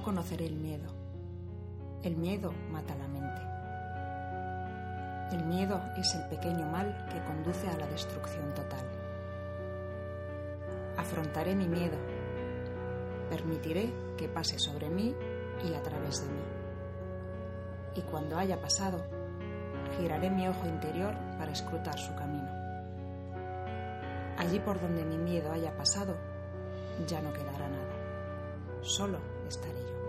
no conoceré el miedo. El miedo mata la mente. El miedo es el pequeño mal que conduce a la destrucción total. Afrontaré mi miedo. Permitiré que pase sobre mí y a través de mí. Y cuando haya pasado, giraré mi ojo interior para escrutar su camino. Allí por donde mi miedo haya pasado, ya no quedará nada. Solo estaré yo.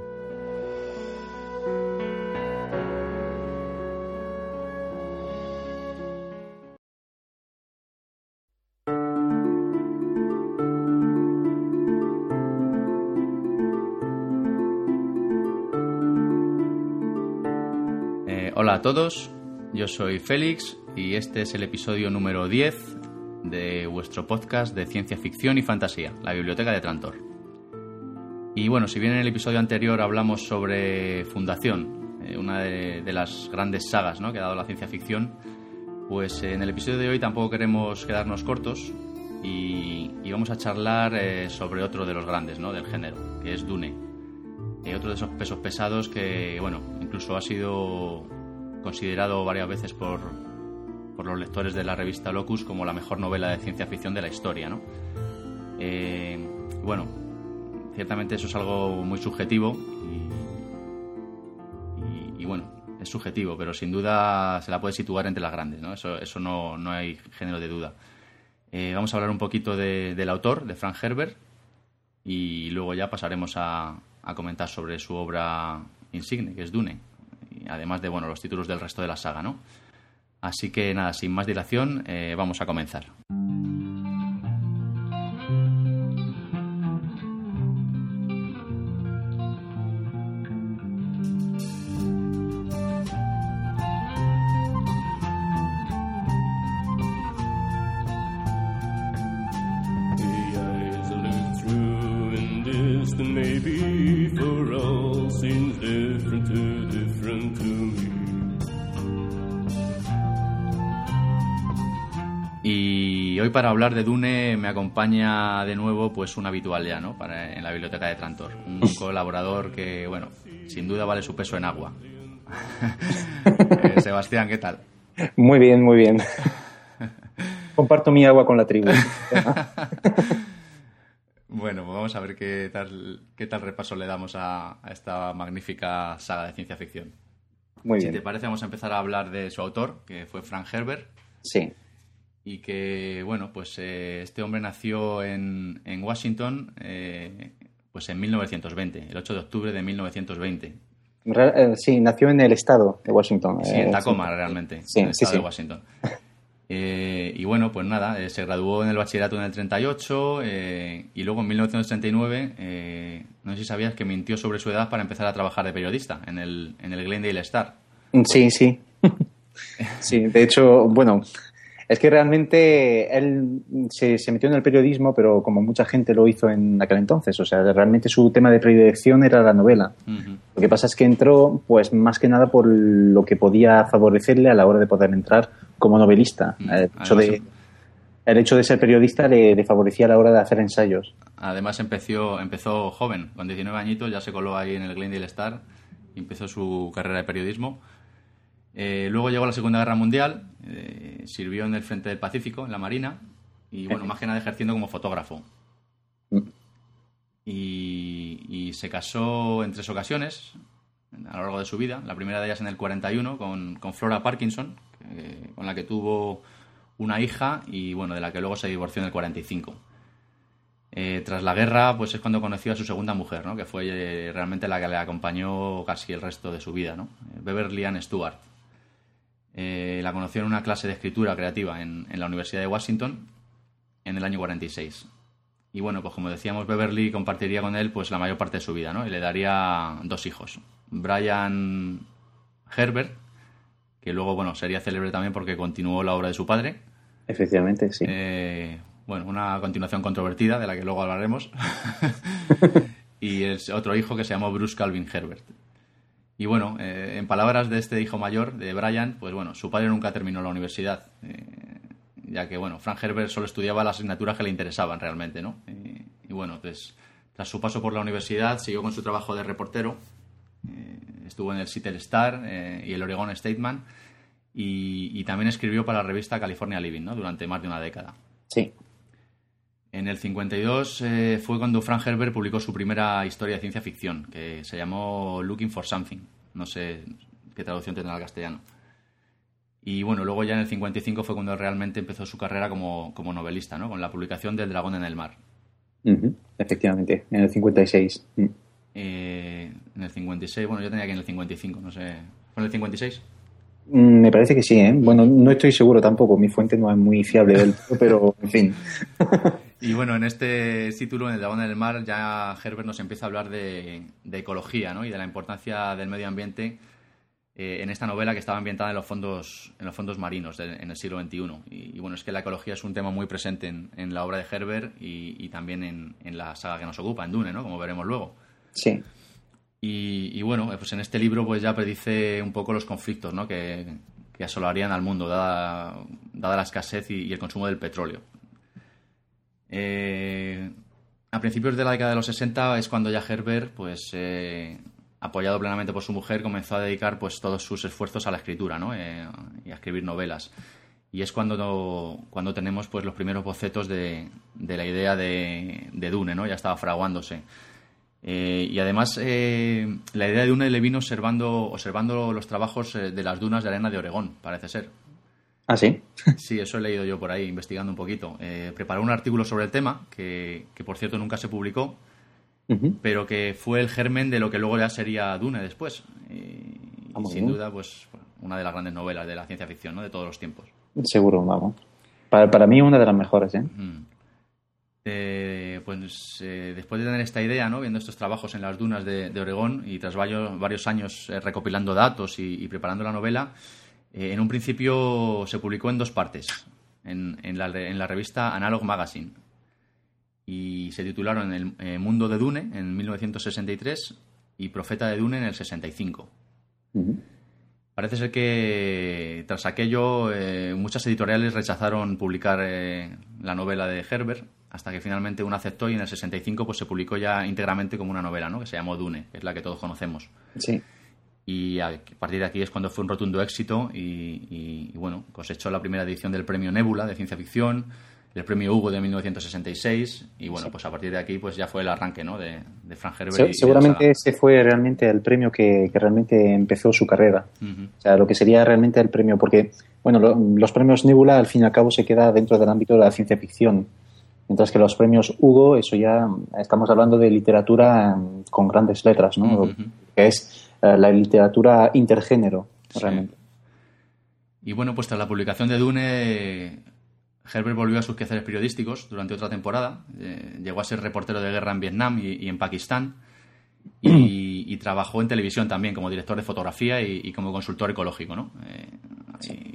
A todos, yo soy Félix y este es el episodio número 10 de vuestro podcast de ciencia ficción y fantasía, la Biblioteca de Trantor. Y bueno, si bien en el episodio anterior hablamos sobre Fundación, eh, una de, de las grandes sagas ¿no? que ha dado la ciencia ficción, pues en el episodio de hoy tampoco queremos quedarnos cortos y, y vamos a charlar eh, sobre otro de los grandes ¿no? del género, que es Dune. Eh, otro de esos pesos pesados que, bueno, incluso ha sido considerado varias veces por, por los lectores de la revista Locus como la mejor novela de ciencia ficción de la historia, ¿no? Eh, bueno, ciertamente eso es algo muy subjetivo y, bueno, es subjetivo, pero sin duda se la puede situar entre las grandes, ¿no? Eso, eso no, no hay género de duda. Eh, vamos a hablar un poquito de- del autor, de Frank Herbert, y luego ya pasaremos a, a comentar sobre su obra insigne, que es Dune, además de bueno, los títulos del resto de la saga, ¿no? Así que nada, sin más dilación, eh, vamos a comenzar. Hoy para hablar de Dune me acompaña de nuevo pues un habitual ya, ¿no? Para, en la biblioteca de Trantor. Un colaborador que, bueno, sin duda vale su peso en agua. Eh, Sebastián, ¿qué tal? Muy bien, muy bien. Comparto mi agua con la tribu. Bueno, pues vamos a ver qué tal, qué tal repaso le damos a, a esta magnífica saga de ciencia ficción. Muy Si te bien. parece, vamos a empezar a hablar de su autor, que fue Frank Herbert, Sí, y que, bueno, pues eh, este hombre nació en, en Washington eh, pues en 1920, el 8 de octubre de 1920. Re- eh, sí, nació en el estado de Washington. Sí, eh, en Tacoma, realmente, Sí, en el sí, estado sí. de Washington. Eh, y bueno, pues nada, eh, se graduó en el bachillerato en el 38 eh, y luego en 1939, eh, no sé si sabías que mintió sobre su edad para empezar a trabajar de periodista en el, en el Glendale Star. Sí, sí. Sí, de hecho, bueno, es que realmente él se, se metió en el periodismo, pero como mucha gente lo hizo en aquel entonces. O sea, realmente su tema de predilección era la novela. Lo que pasa es que entró, pues más que nada por lo que podía favorecerle a la hora de poder entrar como novelista. El hecho, de, además- el hecho de ser periodista le, le favorecía a la hora de hacer ensayos. Además empezó, empezó joven, con 19 añitos, ya se coló ahí en el Glendale Star y empezó su carrera de periodismo. Eh, luego llegó la Segunda Guerra Mundial, eh, sirvió en el Frente del Pacífico, en la Marina, y bueno, más que nada ejerciendo como fotógrafo. Mm. Y, y se casó en tres ocasiones a lo largo de su vida. La primera de ellas en el 41 con, con Flora Parkinson, con la que tuvo una hija y bueno, de la que luego se divorció en el 45. Eh, tras la guerra, pues es cuando conoció a su segunda mujer, ¿no? que fue eh, realmente la que le acompañó casi el resto de su vida, ¿no? Beverly Ann Stewart. Eh, la conoció en una clase de escritura creativa en, en la Universidad de Washington en el año 46. Y bueno, pues como decíamos, Beverly compartiría con él pues la mayor parte de su vida, ¿no? Y le daría dos hijos. Brian Herbert, que luego, bueno, sería célebre también porque continuó la obra de su padre, Efectivamente, sí. eh, bueno, una continuación controvertida de la que luego hablaremos. y el otro hijo que se llamó Bruce Calvin Herbert. Y bueno, eh, en palabras de este hijo mayor, de Brian, pues bueno, su padre nunca terminó la universidad. eh, ya que, bueno, Frank Herbert solo estudiaba las asignaturas que le interesaban realmente, ¿no? Y bueno, pues Tras su paso por la universidad, siguió con su trabajo de reportero. Eh, estuvo en el Seattle Star y el Oregon Statement. Y, y, también escribió para la revista California Living ¿no? durante más de una década. Sí. En el 52 eh, fue cuando Frank Herbert publicó su primera historia de ciencia ficción, que se llamó Looking for Something. No sé qué traducción tendrá al castellano. Y bueno, luego ya en el 55 fue cuando realmente empezó su carrera como, como novelista, ¿no? Con la publicación del Dragón en el Mar. Efectivamente, en el 56. Mm. Eh, en el 56, bueno, yo tenía que en el 55, no sé. ¿Fue en el 56? Mm, Me parece que sí, ¿eh? Bueno, no estoy seguro tampoco, mi fuente no es muy fiable del todo, pero en fin. Y bueno, en este título, en el Dragón en el Mar, ya Herbert nos empieza a hablar de, de ecología, ¿no? Y de la importancia del medio ambiente eh, en esta novela que estaba ambientada en los fondos, en los fondos marinos de- en el siglo XXI. Y, y bueno, es que la ecología es un tema muy presente en, en la obra de Herbert y, y también en, en la saga que nos ocupa, en Dune, ¿no? Como veremos luego. Sí, Y, y bueno, eh, pues en este libro pues ya predice un poco los conflictos ¿no? que, que asolarían al mundo, dada, dada la escasez y el consumo del petróleo. Eh, a principios de la década de los 60 es cuando ya Herbert, pues, eh, apoyado plenamente por su mujer, comenzó a dedicar pues, todos sus esfuerzos a la escritura ¿no? Eh, y a escribir novelas. Y es cuando, cuando tenemos pues, los primeros bocetos de, la idea de, Dune, ¿no? ya estaba fraguándose. Eh, y además, la idea de Dune le vino observando, observando los trabajos de las dunas de arena de Oregón, parece ser. Ah, sí. Sí, eso he leído yo por ahí, investigando un poquito. Eh, preparó un artículo sobre el tema, que, que por cierto nunca se publicó, pero que fue el germen de lo que luego ya sería Dune después. Y, Ah, sin bien. duda, pues una de las grandes novelas de la ciencia ficción, ¿no? De todos los tiempos. Seguro, vamos. Para, para mí una de las mejores, ¿eh? Mm. Eh, pues eh, después de tener esta idea, ¿no? viendo estos trabajos en las dunas de, de Oregón y tras varios, varios años eh, recopilando datos y, y preparando la novela, eh, en un principio se publicó en dos partes, en, en la, en la revista Analog Magazine. Y se titularon El eh, Mundo de Dune en 1963 y Profeta de Dune en el 65. Ujú. Parece ser que tras aquello eh, muchas editoriales rechazaron publicar la novela de Herbert hasta que finalmente una aceptó y en el 65 pues se publicó ya íntegramente como una novela, ¿no? que se llamó Dune, que es la que todos conocemos. Sí. Y a partir de aquí es cuando fue un rotundo éxito y, y- y, bueno, cosechó la primera edición del premio Nebula de ciencia ficción, el premio Hugo de 1966 y bueno, pues a partir de aquí pues ya fue el arranque ¿no? de, de Frank Herbert. y Se- seguramente ese fue realmente el premio que, que realmente empezó su carrera. O sea, lo que sería realmente el premio, porque, bueno, lo- los premios Nebula al fin y al cabo se queda dentro del ámbito de la ciencia ficción. Mientras que los premios Hugo, eso ya estamos hablando de literatura mm, con grandes letras, ¿no? Que es la literatura intergénero, Sí. realmente. Y bueno, pues tras la publicación de Dune, Herbert volvió a sus quehaceres periodísticos durante otra temporada. Eh, llegó a ser reportero de guerra en Vietnam y, y en Pakistán. Y, y trabajó en televisión también como director de fotografía y, y como consultor ecológico, ¿no? Eh,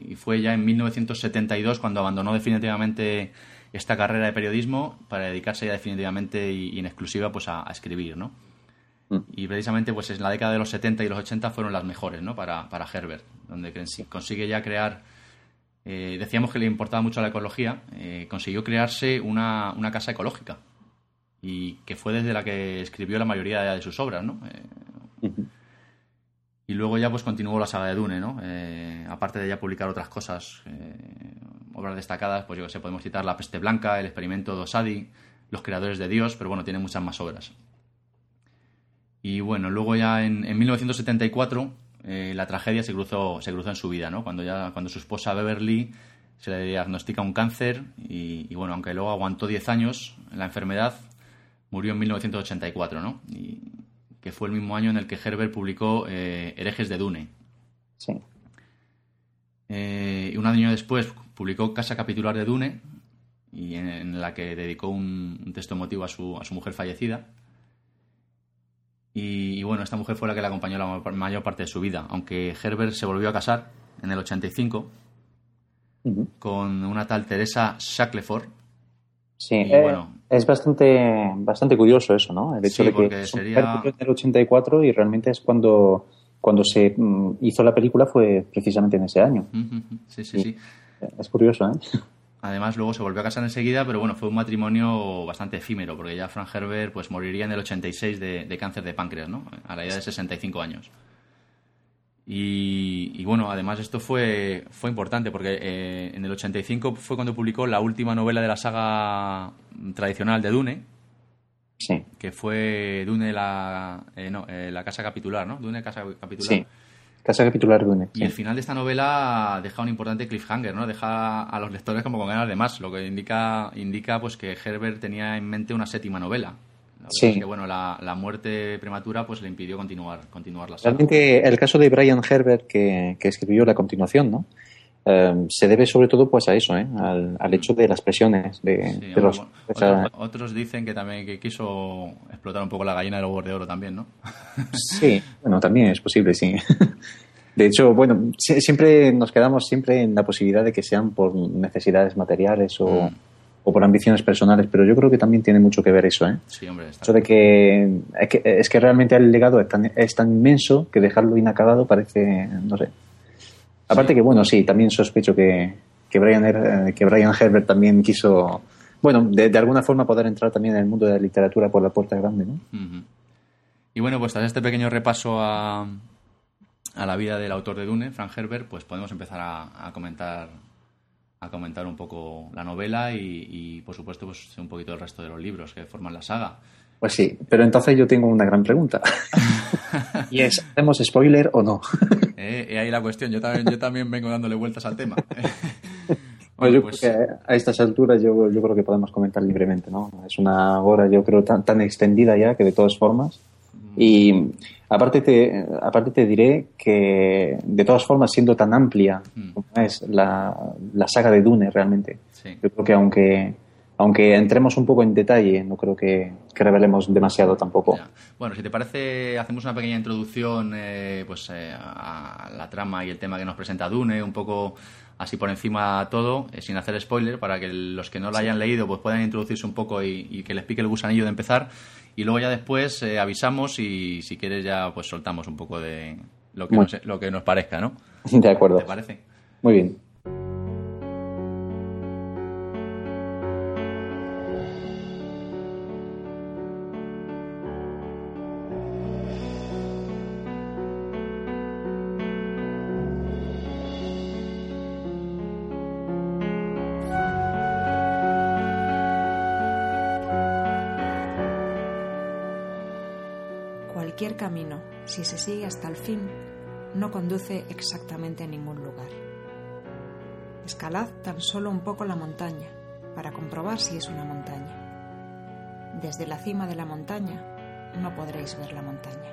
y fue ya en 1972 cuando abandonó definitivamente esta carrera de periodismo para dedicarse ya definitivamente y, y en exclusiva pues a, a escribir, ¿no? Mm. Y precisamente pues en la década de los 70 y los 80 fueron las mejores, ¿no? Para, para Herbert, donde consi- consigue ya crear, eh, decíamos que le importaba mucho la ecología, eh, consiguió crearse una, una casa ecológica y que fue desde la que escribió la mayoría de sus obras, ¿no? Eh, y luego ya pues continuó la saga de Dune, ¿no? Eh, aparte de ya publicar otras cosas, eh, obras destacadas, pues yo que sé, podemos citar La peste blanca, El experimento de Osadi, Los creadores de Dios, pero bueno, tiene muchas más obras. Y bueno, luego ya en, en 1974 eh, la tragedia se cruzó, se cruzó en su vida, ¿no? Cuando ya cuando su esposa Beverly se le diagnostica un cáncer y, y, bueno, aunque luego aguantó 10 años la enfermedad, murió en 1984, ¿no? Y que fue el mismo año en el que Herbert publicó eh, Herejes de Dune. Sí. Eh, y un año después publicó Casa Capitular de Dune, y en, en la que dedicó un, un texto emotivo a su, a su mujer fallecida. Y, y bueno, esta mujer fue la que le acompañó la ma- mayor parte de su vida, aunque Herbert se volvió a casar en el 85 Ujú. con una tal Teresa Shackleford. Sí, Y eh, bueno. es bastante, bastante curioso eso, ¿no? El hecho Sí, de que sería- en el 84 y realmente es cuando, cuando se mm, hizo la película fue precisamente en ese año. Ujú. Sí, sí, sí. Es curioso, ¿eh? Además, luego se volvió a casar enseguida, pero bueno, fue un matrimonio bastante efímero, porque ya Frank Herbert pues, moriría en el 86 de, de cáncer de páncreas, ¿no? A la edad de 65 años. Y, y bueno, además esto fue, fue importante, porque eh, en el 85 fue cuando publicó la última novela de la saga tradicional de Dune, Sí, que fue Dune la, eh, no, eh, la casa capitular, ¿no? Dune casa capitular. sí. Casa capitular Dune. Y sí. el final de esta novela deja un importante cliffhanger, ¿no? Deja a los lectores como con ganas de más, lo que indica, indica pues que Herbert tenía en mente una séptima novela. Sí. es que bueno, la, la muerte prematura pues le impidió continuar, continuar la saga. Realmente el caso de Brian Herbert que, que escribió la continuación, ¿no? Eh, se debe sobre todo pues a eso, ¿eh? al, al hecho de las presiones de, Sí, los, otros, otros dicen que también que quiso explotar un poco la gallina de los huevos de oro también, ¿no? Sí, bueno, también es posible, sí. De hecho, bueno, si- siempre nos quedamos siempre en la posibilidad de que sean por necesidades materiales o, Mm. o por ambiciones personales, pero yo creo que también tiene mucho que ver eso, ¿eh? Sí, hombre, está Eso de que es, que es que realmente el legado es tan, es tan inmenso que dejarlo inacabado parece, no sé. Aparte que, bueno, sí, también sospecho que, que, Brian, eh, que Brian Herbert también quiso, bueno, de, de alguna forma poder entrar también en el mundo de la literatura por la puerta grande, ¿no? Y bueno, pues tras este pequeño repaso a, a la vida del autor de Dune, Frank Herbert, pues podemos empezar a, a comentar a comentar un poco la novela y, y, por supuesto pues un poquito el resto de los libros que forman la saga. Pues sí, pero entonces yo tengo una gran pregunta. y es, ¿hacemos spoiler o no? Eh, y ahí la cuestión, yo también, yo también vengo dándole vueltas al tema. Bueno, yo pues, creo que a estas alturas yo, yo creo que podemos comentar libremente, ¿no? Es una hora, yo creo, tan, tan extendida ya que de todas formas. Y aparte te, aparte te diré que, de todas formas, siendo tan amplia como es la, la saga de Dune realmente, sí. yo creo que aunque, aunque entremos un poco en detalle, no creo que, que revelemos demasiado tampoco. Ya. Bueno, si te parece, hacemos una pequeña introducción eh, pues, eh, a la trama y el tema que nos presenta Dune, un poco así por encima todo, eh, sin hacer spoiler, para que los que no lo hayan leído pues puedan introducirse un poco y, y que les pique el gusanillo de empezar. Y luego ya después eh, avisamos y si quieres ya pues soltamos un poco de lo que, Muy- nos, lo que nos parezca, ¿no? De acuerdo. ¿Te parece? Muy bien. Camino, si se sigue hasta el fin, no conduce exactamente a ningún lugar. Escalad tan solo un poco la montaña para comprobar si es una montaña. Desde la cima de la montaña no podréis ver la montaña.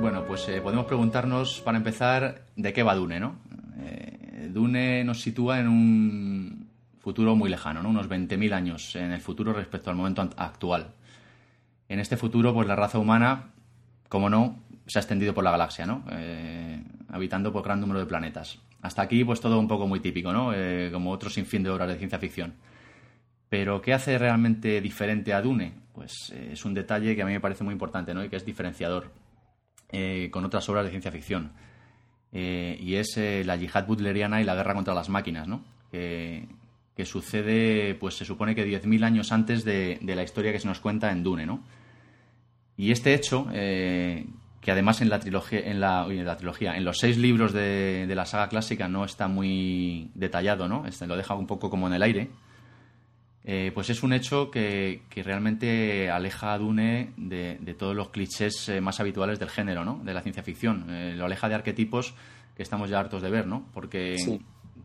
Bueno, pues eh, podemos preguntarnos, para empezar, de qué va Dune, ¿no? Dune nos sitúa en un futuro muy lejano, ¿no? Unos 20.000 años en el futuro respecto al momento actual. En este futuro, pues la raza humana, como no, se ha extendido por la galaxia, ¿no? Eh, habitando por gran número de planetas. Hasta aquí, pues todo un poco muy típico, ¿no? Eh, como otro sinfín de obras de ciencia ficción. Pero, ¿qué hace realmente diferente a Dune? Pues eh, es un detalle que a mí me parece muy importante, ¿no? Y que es diferenciador con otras obras de ciencia ficción. Eh, y es eh, la yihad butleriana y la guerra contra las máquinas, ¿no? Que, que sucede, pues se supone que 10.000 años antes de, de la historia que se nos cuenta en Dune, ¿no? Y este hecho, eh, que además en la trilogía, en la, en la trilogía, en los seis libros de, de la saga clásica no está muy detallado, ¿no? Este lo deja un poco como en el aire. Eh, pues es un hecho que, que realmente aleja a Dune de, de todos los clichés eh, más habituales del género, ¿no? De la ciencia ficción. Eh, lo aleja de arquetipos que estamos ya hartos de ver, ¿no? Porque, Sí.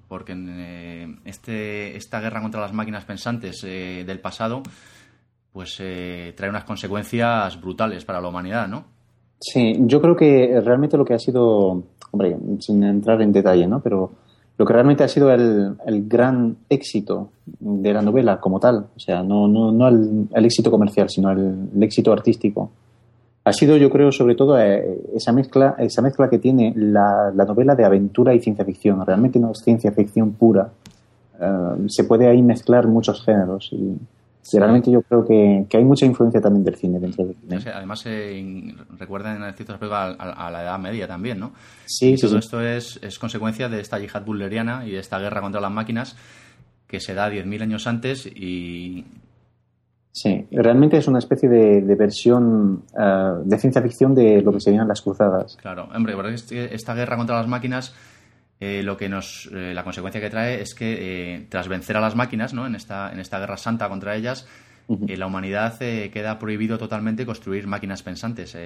porque eh, este, esta guerra contra las máquinas pensantes del pasado pues eh, trae unas consecuencias brutales para la humanidad, ¿no? Sí, yo creo que realmente lo que ha sido, hombre, sin entrar en detalle, ¿no? Pero lo que realmente ha sido el, el gran éxito de la novela como tal, o sea, no, no, no el, éxito comercial, sino el, el éxito artístico, ha sido, yo creo, sobre todo eh, esa mezcla, esa mezcla que tiene la, la novela de aventura y ciencia ficción. Realmente no es ciencia ficción pura. Eh, se puede ahí mezclar muchos géneros y, realmente yo creo que, que, hay mucha influencia también del cine dentro del cine. además, eh, recuerdan en cierto aspecto a, a, la Edad Media también, ¿no? Sí, y sí, todo esto es, es, consecuencia de esta yihad bulleriana y de esta guerra contra las máquinas que se da 10.000 años antes y... Sí, realmente es una especie de, de versión uh, de ciencia ficción de lo que serían las cruzadas. Claro, hombre, porque esta guerra contra las máquinas eh, lo que nos eh, la consecuencia que trae es que eh, tras vencer a las máquinas ¿no? en esta en esta guerra santa contra ellas uh -huh. la humanidad queda prohibido totalmente construir máquinas pensantes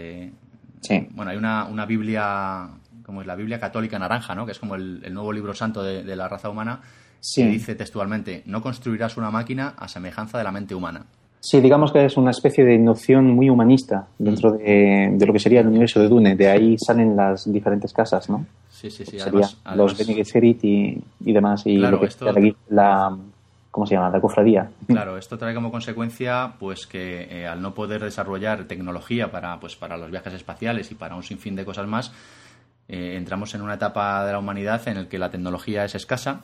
sí. bueno hay una, una biblia como es la biblia católica naranja no que es como el, el nuevo libro santo de, de la raza humana sí. que dice textualmente no construirás una máquina a semejanza de la mente humana Sí, digamos que es una especie de noción muy humanista dentro de, de, lo que sería el universo de Dune. De ahí salen las diferentes casas, ¿no? Sí, sí, sí. Además, los Bene Gesserit y, y, demás. Y claro, lo que esto... aquí, la, ¿cómo se llama? La cofradía. Claro, esto trae como consecuencia pues que eh, al no poder desarrollar tecnología para, pues, para los viajes espaciales y para un sinfín de cosas más, eh, entramos en una etapa de la humanidad en la que la tecnología es escasa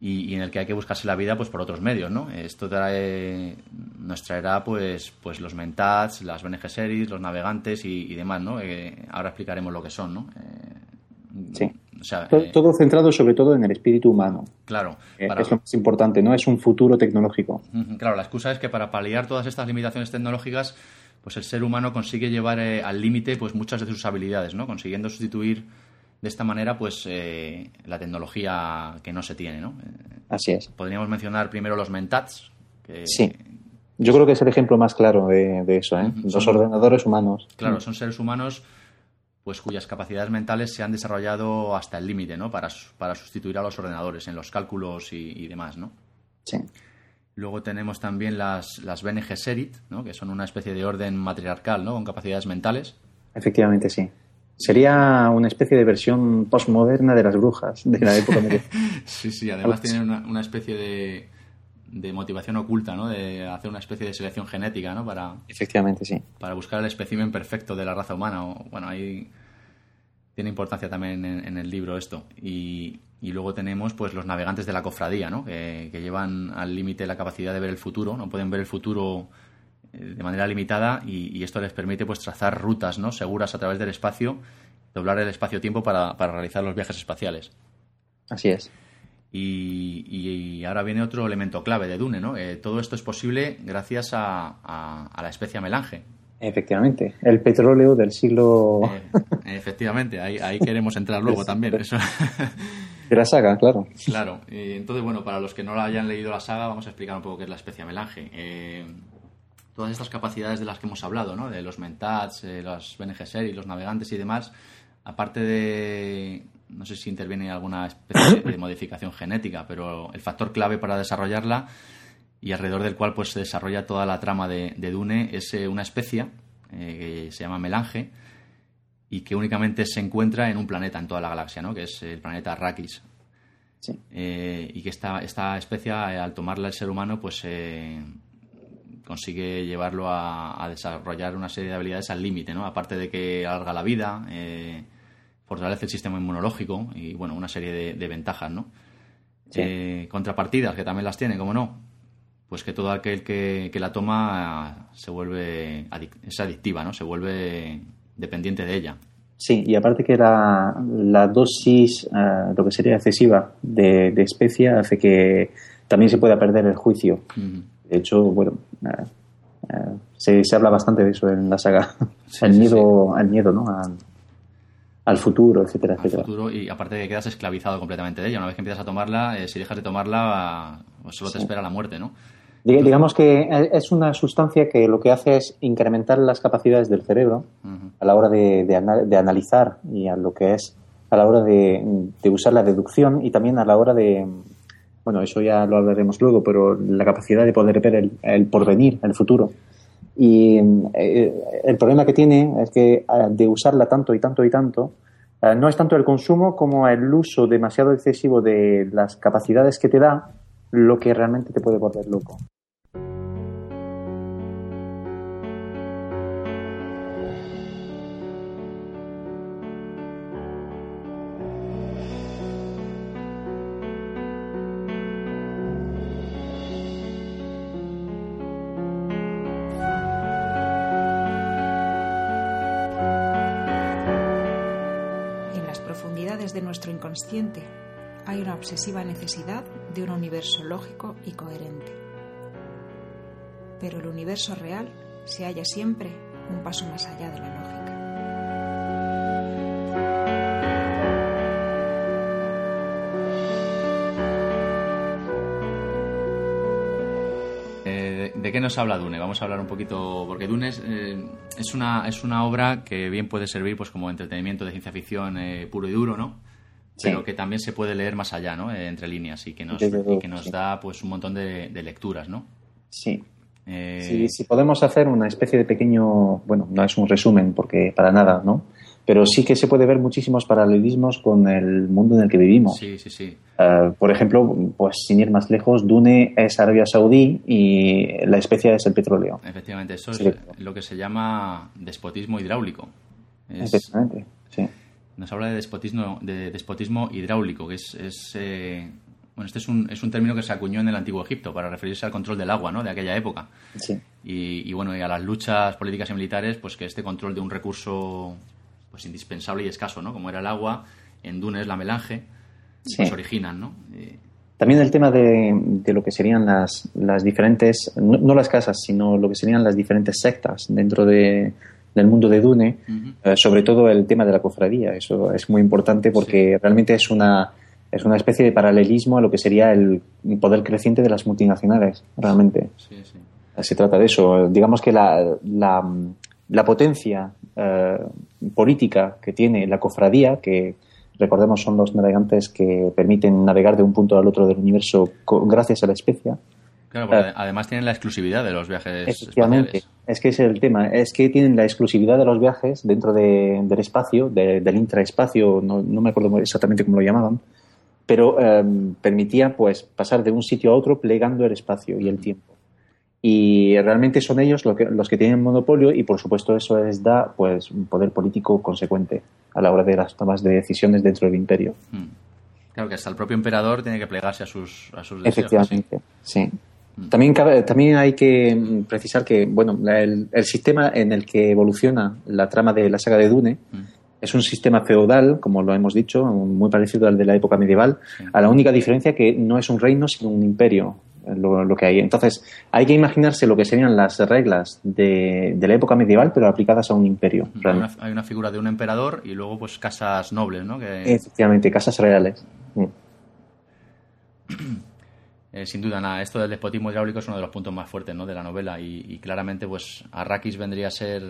y, y, en el que hay que buscarse la vida pues por otros medios, ¿no? Esto trae, nos traerá pues, pues los mentats, las Gesserit, los navegantes y, y demás, ¿no? Eh, ahora explicaremos lo que son, ¿no? Eh, sí. O sea, todo, eh, todo, centrado sobre todo en el espíritu humano. Claro. Para... Es lo más importante, ¿no? Es un futuro tecnológico. Claro, la excusa es que para paliar todas estas limitaciones tecnológicas, pues el ser humano consigue llevar eh, al límite pues muchas de sus habilidades, ¿no? Consiguiendo sustituir de esta manera pues eh, la tecnología que no se tiene, ¿no? Así es. Podríamos mencionar primero los mentats. Que, sí. Yo creo que es el ejemplo más claro de, de eso, ¿eh? Los son, ordenadores humanos. Claro, son seres humanos pues cuyas capacidades mentales se han desarrollado hasta el límite, ¿no? Para, para, sustituir a los ordenadores en los cálculos y, y demás, ¿no? Sí. Luego tenemos también las, las Gesserit, ¿no? que son una especie de orden matriarcal, ¿no? Con capacidades mentales. Efectivamente, sí. Sería una especie de versión postmoderna de las brujas de la época medieval. sí, sí, además tienen una, una especie de, de, motivación oculta, ¿no? De hacer una especie de selección genética, ¿no? Para, Efectivamente, sí. Para buscar el espécimen perfecto de la raza humana. O, bueno, ahí tiene importancia también en, en el libro esto. Y, y, luego tenemos pues los navegantes de la cofradía, ¿no? Que, que llevan al límite la capacidad de ver el futuro, no pueden ver el futuro eh, de manera limitada y, y, esto les permite pues trazar rutas ¿no? seguras a través del espacio, doblar el espacio-tiempo para, para, realizar los viajes espaciales. Así es. Y, y, ahora viene otro elemento clave de Dune, ¿no? Eh, todo esto es posible gracias a, a, a, la especie melange. Efectivamente, el petróleo del siglo... Eh, efectivamente, ahí, ahí, queremos entrar luego también. Eso. De la saga, claro. Claro, entonces, bueno, para los que no hayan leído la saga, vamos a explicar un poco qué es la especie melange. Eh, todas estas capacidades de las que hemos hablado, ¿no? de los mentats, eh, los Bene Gesserit, los navegantes y demás, aparte de, no sé si interviene alguna especie de, modificación genética, pero el factor clave para desarrollarla y alrededor del cual pues se desarrolla toda la trama de, de Dune es eh, una especie eh, que se llama melange y que únicamente se encuentra en un planeta en toda la galaxia, ¿no? que es el planeta Arrakis. Sí. Eh, y que esta, esta especie, al tomarla el ser humano, pues consigue llevarlo a, a, desarrollar una serie de habilidades al límite, ¿no? Aparte de que alarga la vida, eh, fortalece el sistema inmunológico y, bueno, una serie de, de ventajas, ¿no? Sí. Eh, contrapartidas, que también las tiene, como no, pues que todo aquel que, que la toma se vuelve adic es adictiva, ¿no? Se vuelve dependiente de ella. Sí, y aparte que la, la dosis, uh, lo que sería excesiva de, de especia, hace que también se pueda perder el juicio. Uh -huh. De hecho, bueno, uh, uh, se, se, habla bastante de eso en la saga. Sí, el, sí, miedo, el miedo, ¿no? Al, al futuro, etcétera, al etcétera. futuro y aparte de que quedas esclavizado completamente de ella. Una vez que empiezas a tomarla, eh, si dejas de tomarla, pues solo te espera la muerte, ¿no? Digamos que es una sustancia que lo que hace es incrementar las capacidades del cerebro uh -huh. a la hora de, de, de, analizar y a lo que es a la hora de, de, usar la deducción y también a la hora de, bueno, eso ya lo hablaremos luego, pero la capacidad de poder ver el, el porvenir, el futuro. Y eh, el problema que tiene es que de usarla tanto y tanto y tanto, eh, no es tanto el consumo como el uso demasiado excesivo de las capacidades que te da lo que realmente te puede volver loco. Obsesiva necesidad de un universo lógico y coherente. Pero el universo real se halla siempre un paso más allá de la lógica. Eh, ¿De qué nos habla Dune? Vamos a hablar un poquito, porque Dune es, eh, es, una, es una obra que bien puede servir pues como entretenimiento de ciencia ficción eh, puro y duro, ¿no? Pero Sí. que también se puede leer más allá, ¿no? Eh, entre líneas y que nos, Desde y luego, que nos sí. da pues un montón de, de lecturas, ¿no? Sí. Eh, Si, si podemos hacer una especie de pequeño, bueno, no es un resumen porque para nada, ¿no? Pero sí que se puede ver muchísimos paralelismos con el mundo en el que vivimos. Sí, sí, sí. Eh, por ejemplo, pues sin ir más lejos, Dune es Arabia Saudí y la especia es el petróleo. Efectivamente, eso Sí. es lo que se llama despotismo hidráulico. Es- Efectivamente, sí. Nos habla de despotismo, de despotismo hidráulico, que es... es, eh, bueno, este es un, es un término que se acuñó en el Antiguo Egipto para referirse al control del agua, ¿no? De aquella época. sí. Y, y, bueno, y a las luchas políticas y militares, pues que este control de un recurso pues indispensable y escaso, ¿no? Como era el agua, en Dunes la melange, Sí. pues originan, ¿no? Eh, También el tema de, de lo que serían las, las diferentes, no, no las casas, sino lo que serían las diferentes sectas dentro de, del mundo de Dune, eh, sobre todo el tema de la cofradía. Eso es muy importante porque realmente es una, es una especie de paralelismo a lo que sería el poder creciente de las multinacionales, realmente. Sí, sí. Se trata de eso. Digamos que la, la, la potencia eh, política que tiene la cofradía, que recordemos son los navegantes que permiten navegar de un punto al otro del universo gracias a la especia. Claro, porque además tienen la exclusividad de los viajes Efectivamente, espaciales. es que es el tema. Es que tienen la exclusividad de los viajes dentro de- del espacio, de- del intraespacio, no, no me acuerdo exactamente cómo lo llamaban, pero em, permitía pues pasar de un sitio a otro plegando el espacio y el tiempo. Y realmente son ellos lo que- los que tienen monopolio y por supuesto eso les da pues un poder político consecuente a la hora de las tomas de decisiones dentro del imperio. Mm. Claro que hasta el propio emperador tiene que plegarse a sus, a sus deseos. Efectivamente, sí. También, cabe- también hay que mm, precisar que bueno, el, el sistema en el que evoluciona la trama de la saga de Dune Mm. es un sistema feudal, como lo hemos dicho, muy parecido al de la época medieval, a la única diferencia que no es un reino, sino un imperio. eh, Lo, lo que hay. Entonces, hay que imaginarse lo que serían las reglas de, de la época medieval, pero aplicadas a un imperio. Hay una, hay una figura de un emperador y luego pues casas nobles, ¿no? Que, Efectivamente, casas reales. Mm. Eh, sin duda, nada, esto del despotismo hidráulico es uno de los puntos más fuertes ¿no? de la novela y, claramente pues Arrakis vendría a ser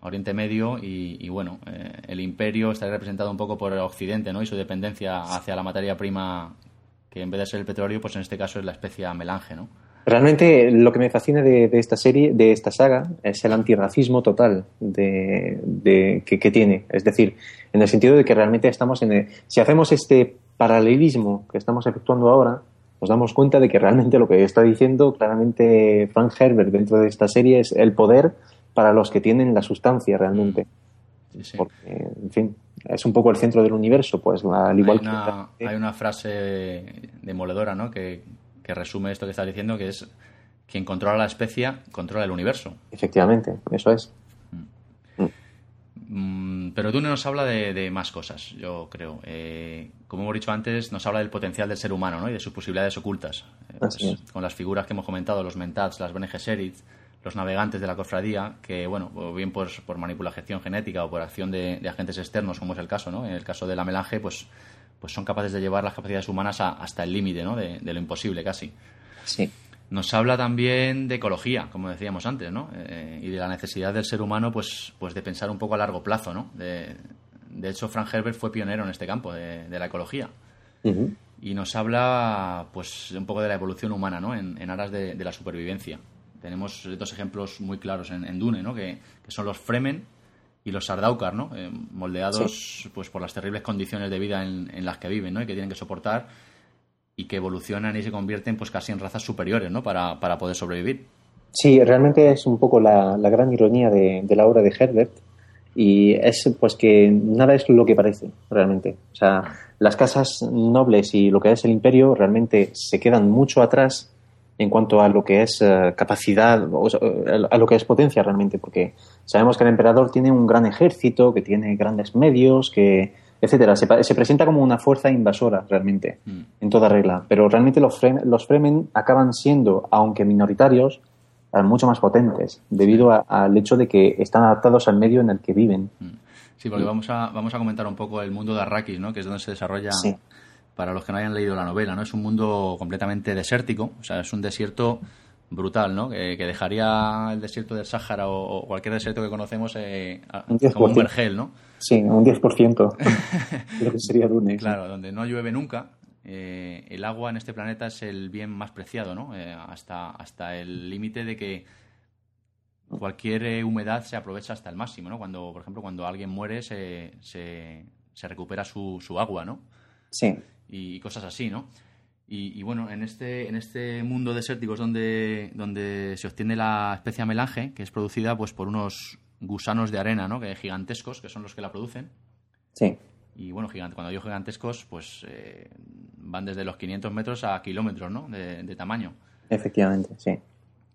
Oriente Medio y, bueno, eh, el imperio estaría representado un poco por Occidente ¿no? y su dependencia hacia la materia prima que en vez de ser el petróleo, pues en este caso es la especia melange, ¿no? Realmente lo que me fascina de, esta serie, de esta saga, es el antirracismo total de, de- que, que tiene. Es decir, en el sentido de que realmente estamos en el- si hacemos este paralelismo que estamos efectuando ahora, nos damos cuenta de que realmente lo que está diciendo claramente Frank Herbert dentro de esta serie es el poder para los que tienen la sustancia realmente. Sí, sí. Porque, en fin, es un poco el centro del universo, pues al igual hay, una, que... hay una frase demoledora, ¿no? Que, que resume esto que estás diciendo, que es quien controla la especia controla el universo. Efectivamente, eso es. Mm, Pero Dune nos habla de, de más cosas, yo creo. Eh, como hemos dicho antes, nos habla del potencial del ser humano ¿no? y de sus posibilidades ocultas. Eh, pues, con las figuras que hemos comentado, los Mentats, las Bene Gesserit, los navegantes de la cofradía, que, bueno, o bien por, por manipulación genética o por acción de, de agentes externos, como es el caso, ¿no? En el caso de la melange, pues, pues son capaces de llevar las capacidades humanas a- hasta el límite, ¿no? De, de lo imposible, casi. Sí. Nos habla también de ecología, como decíamos antes, ¿no? Eh, y de la necesidad del ser humano, pues, pues de pensar un poco a largo plazo, ¿no? De, de hecho, Frank Herbert fue pionero en este campo de, de la ecología. Y nos habla, pues, un poco de la evolución humana, ¿no? En, en aras de, de la supervivencia. Tenemos dos ejemplos muy claros en, en Dune, ¿no? Que, que son los Fremen y los Sardaukar, ¿no? Eh, moldeados, pues, por las terribles condiciones de vida en, en las que viven, ¿no? Y que tienen que soportar y que evolucionan y se convierten, pues, casi en razas superiores, ¿no? Para, para poder sobrevivir. Sí, realmente es un poco la, la gran ironía de, de la obra de Herbert y es pues que nada es lo que parece realmente. O sea, las casas nobles y lo que es el imperio realmente se quedan mucho atrás en cuanto a lo que es eh, capacidad, o a lo que es potencia realmente, porque sabemos que el emperador tiene un gran ejército, que tiene grandes medios, que etcétera. Se, presenta como una fuerza invasora realmente, Mm. en toda regla. Pero realmente los, Fremen, los Fremen acaban siendo, aunque minoritarios, eh, mucho más potentes, debido a- al hecho de que están adaptados al medio en el que viven. Sí, porque vamos a, vamos a comentar un poco el mundo de Arrakis, ¿no? Que es donde se desarrolla, Sí. para los que no hayan leído la novela, ¿no? Es un mundo completamente desértico, o sea, es un desierto brutal, ¿no? Que, que dejaría el desierto del Sáhara o, o cualquier desierto que conocemos eh, a- Un 10%. como un vergel, ¿no? Sí, un 10%. Creo que sería Dune. sí. Claro, donde no llueve nunca. eh, el agua en este planeta es el bien más preciado, ¿no? Eh, hasta, hasta el límite de que cualquier eh, humedad se aprovecha hasta el máximo, ¿no? Cuando, por ejemplo, cuando alguien muere se, se, se recupera su, su agua, ¿no? Sí, y cosas así, ¿no? Y, y bueno, en este, en este mundo desértico es donde, donde se obtiene la especia melange, que es producida pues por unos gusanos de arena, ¿no? Que gigantescos, que son los que la producen. sí. Y bueno, gigante, cuando digo gigantescos, pues eh, van desde los 500 metros a kilómetros, ¿no? De, de tamaño. Efectivamente, sí.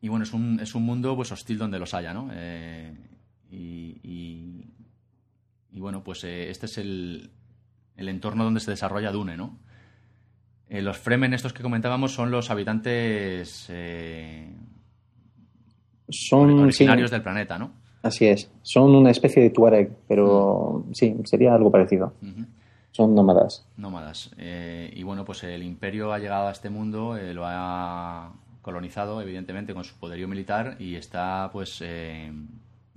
Y bueno, es un, es un mundo pues hostil donde los haya, ¿no? Eh, y, y, y bueno, pues eh, este es el, el entorno donde se desarrolla Dune, ¿no? Eh, los Fremen, estos que comentábamos, son los habitantes eh, Son, originarios sí, del planeta, ¿no? así es. Son una especie de Tuareg, pero sí, sería algo parecido. Son nómadas. Nómadas. Eh, y bueno, pues el imperio ha llegado a este mundo, lo ha colonizado, evidentemente, con su poderío militar y está, pues,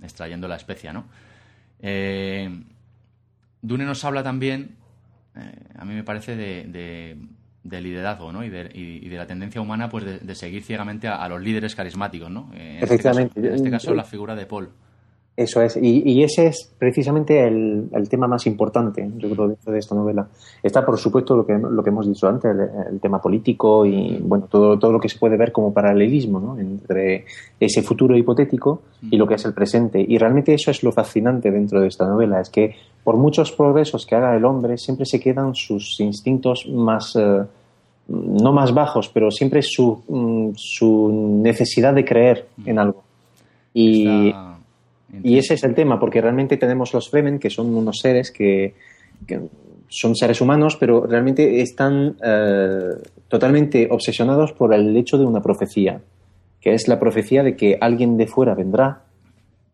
extrayendo la especia, ¿no? Dune nos habla también, a mí me parece, de, de- de liderazgo, ¿no? Y de, y- y de la tendencia humana, pues, de, de seguir ciegamente a, a los líderes carismáticos, ¿no? Eh, en Efectivamente. Este caso, en este caso, la figura de Paul. Eso es, y, y ese es precisamente el, tema más importante, yo creo, dentro de esta novela. Está, por supuesto, lo que, lo que hemos dicho antes, el, tema político y, bueno, todo, todo lo que se puede ver como paralelismo, ¿no? Entre ese futuro hipotético y lo que es el presente. Y realmente eso es lo fascinante dentro de esta novela, es que por muchos progresos que haga el hombre, siempre se quedan sus instintos más... eh, no más bajos, pero siempre su, mm, su necesidad de creer en algo. Y, y ese es el tema, porque realmente tenemos los Fremen, que son unos seres que, que son seres humanos, pero realmente están eh, totalmente obsesionados por el hecho de una profecía, que es la profecía de que alguien de fuera vendrá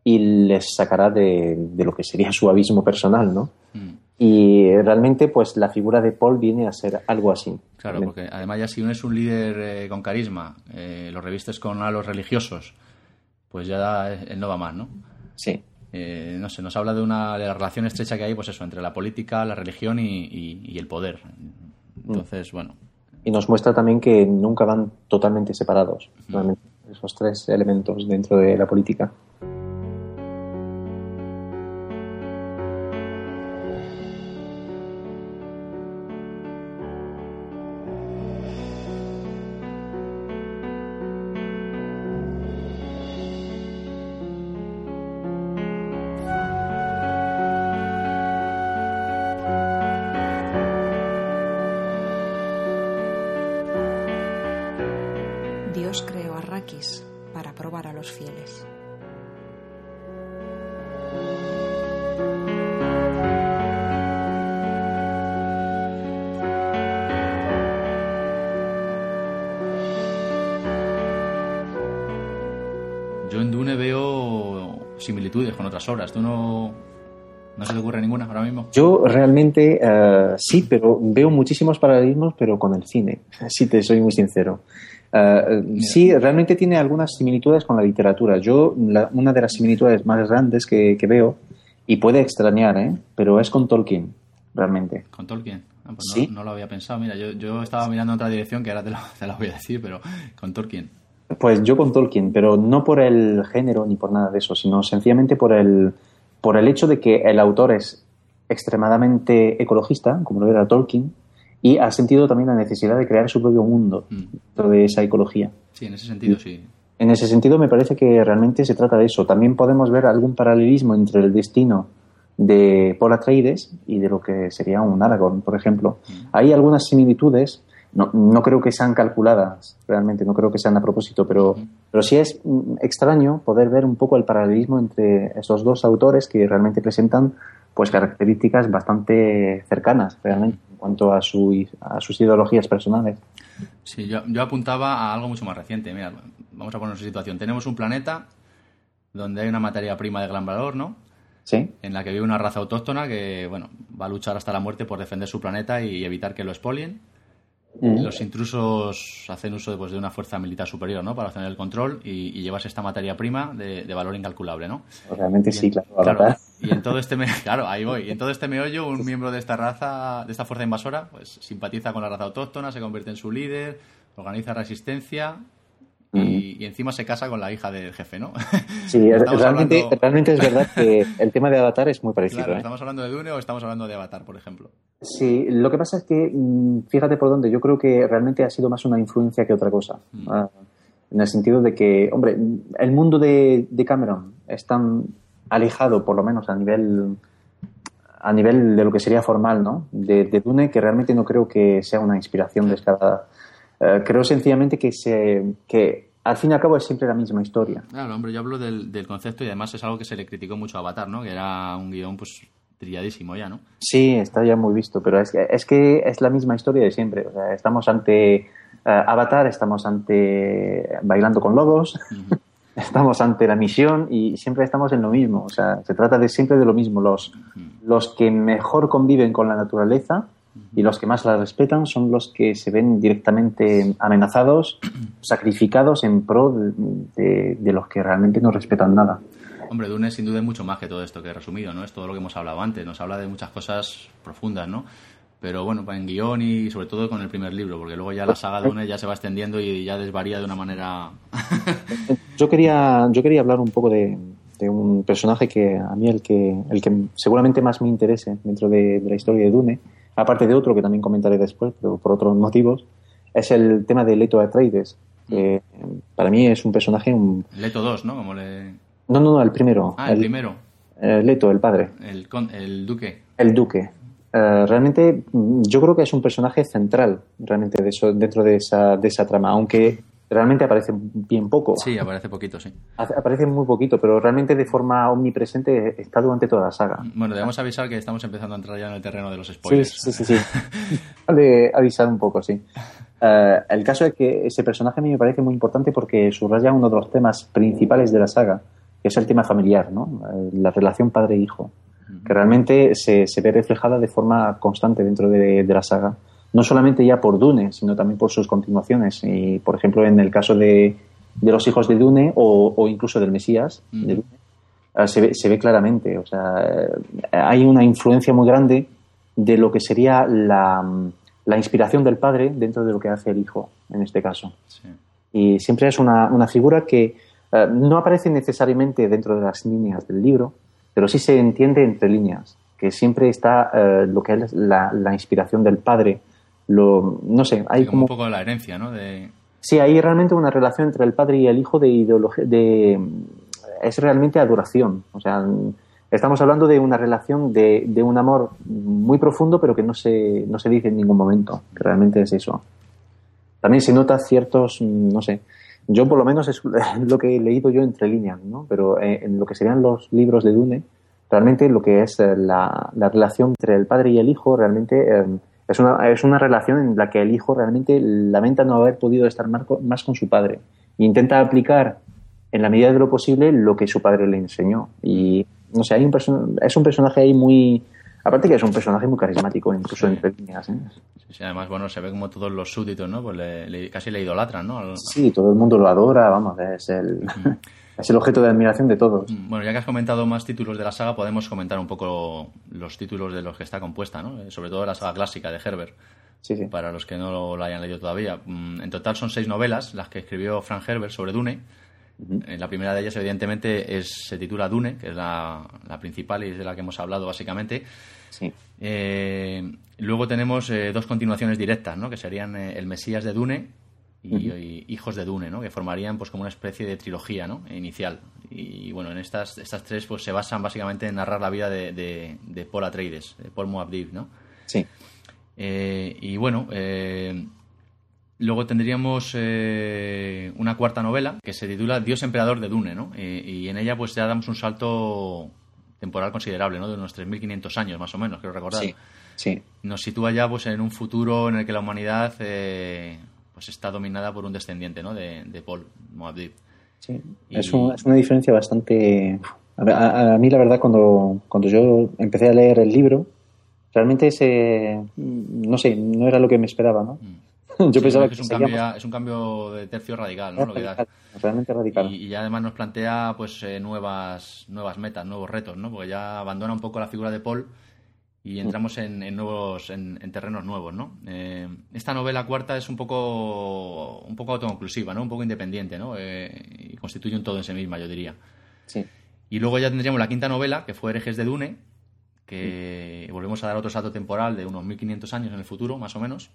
y les sacará de, de lo que sería su abismo personal, ¿no? Mm. Y realmente, pues la figura de Paul viene a ser algo así. Claro, porque además ya si uno es un líder eh, con carisma, eh, lo revistes con halos religiosos, pues ya él no va más, ¿no? Sí, Eh, no sé, nos habla de una de la relación estrecha que hay, pues eso, entre la política, la religión y, y- y el poder. Entonces, bueno, y nos muestra también que nunca van totalmente separados, realmente, esos tres elementos dentro de la política. Para probar a los fieles. yo en Dune veo similitudes con otras obras. ¿Tú no, no se te ocurre ninguna ahora mismo? Yo realmente eh, sí, pero veo muchísimos paralelismos, pero con el cine, si te soy muy sincero. Eh, sí, realmente tiene algunas similitudes con la literatura. Yo, la- una de las similitudes más grandes que, que veo, y puede extrañar, ¿eh? pero es con Tolkien, realmente. ¿Con Tolkien? Ah, pues Sí. no, no lo había pensado. Mira, yo, yo estaba mirando en otra dirección que ahora te lo, te la voy a decir, pero con Tolkien. Pues yo con Tolkien, pero no por el género ni por nada de eso, sino sencillamente por el, por el hecho de que el autor es extremadamente ecologista, como lo era Tolkien, y ha sentido también la necesidad de crear su propio mundo Mm. dentro de esa ecología. Sí, en ese sentido sí. En ese sentido, me parece que realmente se trata de eso. También podemos ver algún paralelismo entre el destino de Paul Atreides y de lo que sería un Aragorn, por ejemplo. Hay algunas similitudes, no, no creo que sean calculadas, realmente, no creo que sean a propósito, pero, pero sí es mm, extraño poder ver un poco el paralelismo entre esos dos autores que realmente presentan pues características bastante cercanas realmente en cuanto a, su, a sus ideologías personales. Sí, yo, yo apuntaba a algo mucho más reciente. Mira, vamos a ponernos en situación. Tenemos un planeta donde hay una materia prima de gran valor, ¿no? Sí. En la que vive una raza autóctona que, bueno, va a luchar hasta la muerte por defender su planeta y evitar que lo expolien. Mm. Los intrusos hacen uso de, pues, de una fuerza militar superior, ¿no? Para obtener el control y, y llevarse esta materia prima de, de valor incalculable, ¿no? Realmente sí, claro. Claro, y en todo este me- claro, ahí voy. Y en todo este meollo, un miembro de esta raza, de esta fuerza invasora, pues simpatiza con la raza autóctona, se convierte en su líder, organiza resistencia y, y encima se casa con la hija del jefe, ¿no? Sí, realmente, hablando- realmente es verdad que el tema de Avatar es muy parecido. Claro, ¿eh? ¿estamos hablando de Dune o estamos hablando de Avatar, por ejemplo? Sí, lo que pasa es que, mm, fíjate por dónde, yo creo que realmente ha sido más una influencia que otra cosa. Mm. Ah, en el sentido de que, hombre, el mundo de, de Cameron es tan alejado, por lo menos a nivel a nivel de lo que sería formal, ¿no? De, de Dune, que realmente no creo que sea una inspiración descarada. Eh, creo sencillamente que, se, que al fin y al cabo es siempre la misma historia. Claro, hombre, yo hablo del, del concepto y además es algo que se le criticó mucho a Avatar, ¿no? Que era un guion, pues, trilladísimo ya, ¿no? Sí, está ya muy visto, pero es que es, que es la misma historia de siempre. O sea, estamos ante eh, Avatar, estamos ante Bailando con Lobos, Ujú. estamos ante la misión y siempre estamos en lo mismo. O sea, se trata de siempre de lo mismo. Los, los que mejor conviven con la naturaleza y los que más la respetan son los que se ven directamente amenazados, sacrificados en pro de, de- de los que realmente no respetan nada. Hombre, Dune sin duda es mucho más que todo esto que he resumido, ¿no? Es todo lo que hemos hablado antes, nos habla de muchas cosas profundas, ¿no? Pero bueno, en guion y sobre todo con el primer libro, porque luego ya la saga Dune ya se va extendiendo y ya desvaría de una manera... Yo quería, yo quería hablar un poco de, de un personaje que a mí el que, el que seguramente más me interese dentro de, de la historia de Dune, aparte de otro que también comentaré después, pero por otros motivos, es el tema de Leto Atreides. que para mí es un personaje... Un... Leto 2, ¿no? Como le... No, no, no, el primero. Ah, el, primero, eh, Leto, el padre. el, con- el duque. El duque. Eh, realmente mm, yo creo que es un personaje central realmente de eso, dentro de esa, de esa trama, aunque realmente aparece bien poco. Sí, aparece poquito, sí. Aparece muy poquito, pero realmente de forma omnipresente está durante toda la saga. Bueno, debemos avisar que estamos empezando a entrar ya en el terreno de los spoilers. sí, sí, sí. Vale, avisar un poco, sí. Eh, el caso es que ese personaje a mí me parece muy importante porque subraya uno de los temas principales de la saga, que es el tema familiar, ¿no? Eh, La relación padre-hijo, que realmente se, se ve reflejada de forma constante dentro de, de la saga. No solamente ya por Dune, sino también por sus continuaciones. Y, por ejemplo, en el caso de, de los hijos de Dune o, o incluso del Mesías, de. Dune, eh, se, ve, se ve claramente. O sea, eh, hay una influencia muy grande de lo que sería la, la inspiración del padre dentro de lo que hace el hijo, en este caso. Sí. Y siempre es una, una figura que eh, no aparece necesariamente dentro de las líneas del libro, pero sí se entiende entre líneas, que siempre está eh, lo que es la, la inspiración del padre. Lo, no sé, hay Sí, como un poco la herencia, ¿no? De... Sí, hay realmente una relación entre el padre y el hijo de ideología, de, es realmente adoración. O sea, estamos hablando de una relación de, de un amor muy profundo, pero que no se, no se dice en ningún momento, que realmente es eso. También se nota ciertos, no sé, yo por lo menos es lo que he leído yo entre líneas, ¿no? Pero eh, en lo que serían los libros de Dune, realmente lo que es eh, la, la relación entre el padre y el hijo, realmente eh, es, una, es una relación en la que el hijo realmente lamenta no haber podido estar más con su padre. Intenta aplicar en la medida de lo posible lo que su padre le enseñó. Y no sé, hay un es un personaje ahí muy. Aparte que es un personaje muy carismático, incluso entre líneas. ¿eh? Sí, sí, además, bueno, se ve como todos los súbditos, ¿no? Pues le- le- casi le idolatran, ¿no? Al- Sí, todo el mundo lo adora, vamos, es el, es el objeto de admiración de todos. Bueno, ya que has comentado más títulos de la saga, podemos comentar un poco los títulos de los que está compuesta, ¿no? Eh, Sobre todo la saga clásica de Herbert, Sí, sí. para los que no lo, lo hayan leído todavía. Mm, En total son seis novelas las que escribió Frank Herbert sobre Dune. Eh, La primera de ellas, evidentemente, es, se titula Dune, que es la, la principal y es de la que hemos hablado básicamente. Sí. Eh, luego tenemos eh, dos continuaciones directas, ¿no? Que serían eh, El Mesías de Dune y, y Hijos de Dune, ¿no? Que formarían pues como una especie de trilogía, ¿no? Inicial. Y, bueno, en estas, estas tres pues se basan básicamente en narrar la vida de, de, de Paul Atreides, de Paul Moabdib, ¿no? Sí. Y bueno, luego tendríamos eh, una cuarta novela que se titula Dios Emperador de Dune, ¿no? Eh, y en ella pues ya damos un salto temporal considerable, ¿no? De unos 3.500 años, más o menos, quiero recordar. Sí, sí. Nos sitúa ya pues, en un futuro en el que la humanidad eh, pues está dominada por un descendiente, ¿no? De, de Paul Moabdib. Sí, Y- es, un- es una diferencia bastante... A, a- a mí la verdad cuando, cuando yo empecé a leer el libro, realmente ese, no sé, no era lo que me esperaba, ¿no? Yo Sí, pensaba es, que un seguíamos- cambio, es un cambio de tercio radical, ¿no? Lo que realmente radical. Y, y además nos plantea pues eh, nuevas nuevas metas, nuevos retos, ¿no? Porque ya abandona un poco la figura de Paul y entramos en, en nuevos en, en terrenos nuevos, ¿no? Eh, esta novela cuarta es un poco un poco autoconclusiva, ¿no? Un poco independiente, ¿no? Eh, y constituye un todo en sí misma, yo diría. Sí. Y luego ya tendríamos la quinta novela, que fue Herejes de Dune, que volvemos a dar otro salto temporal de unos 1500 años en el futuro, más o menos.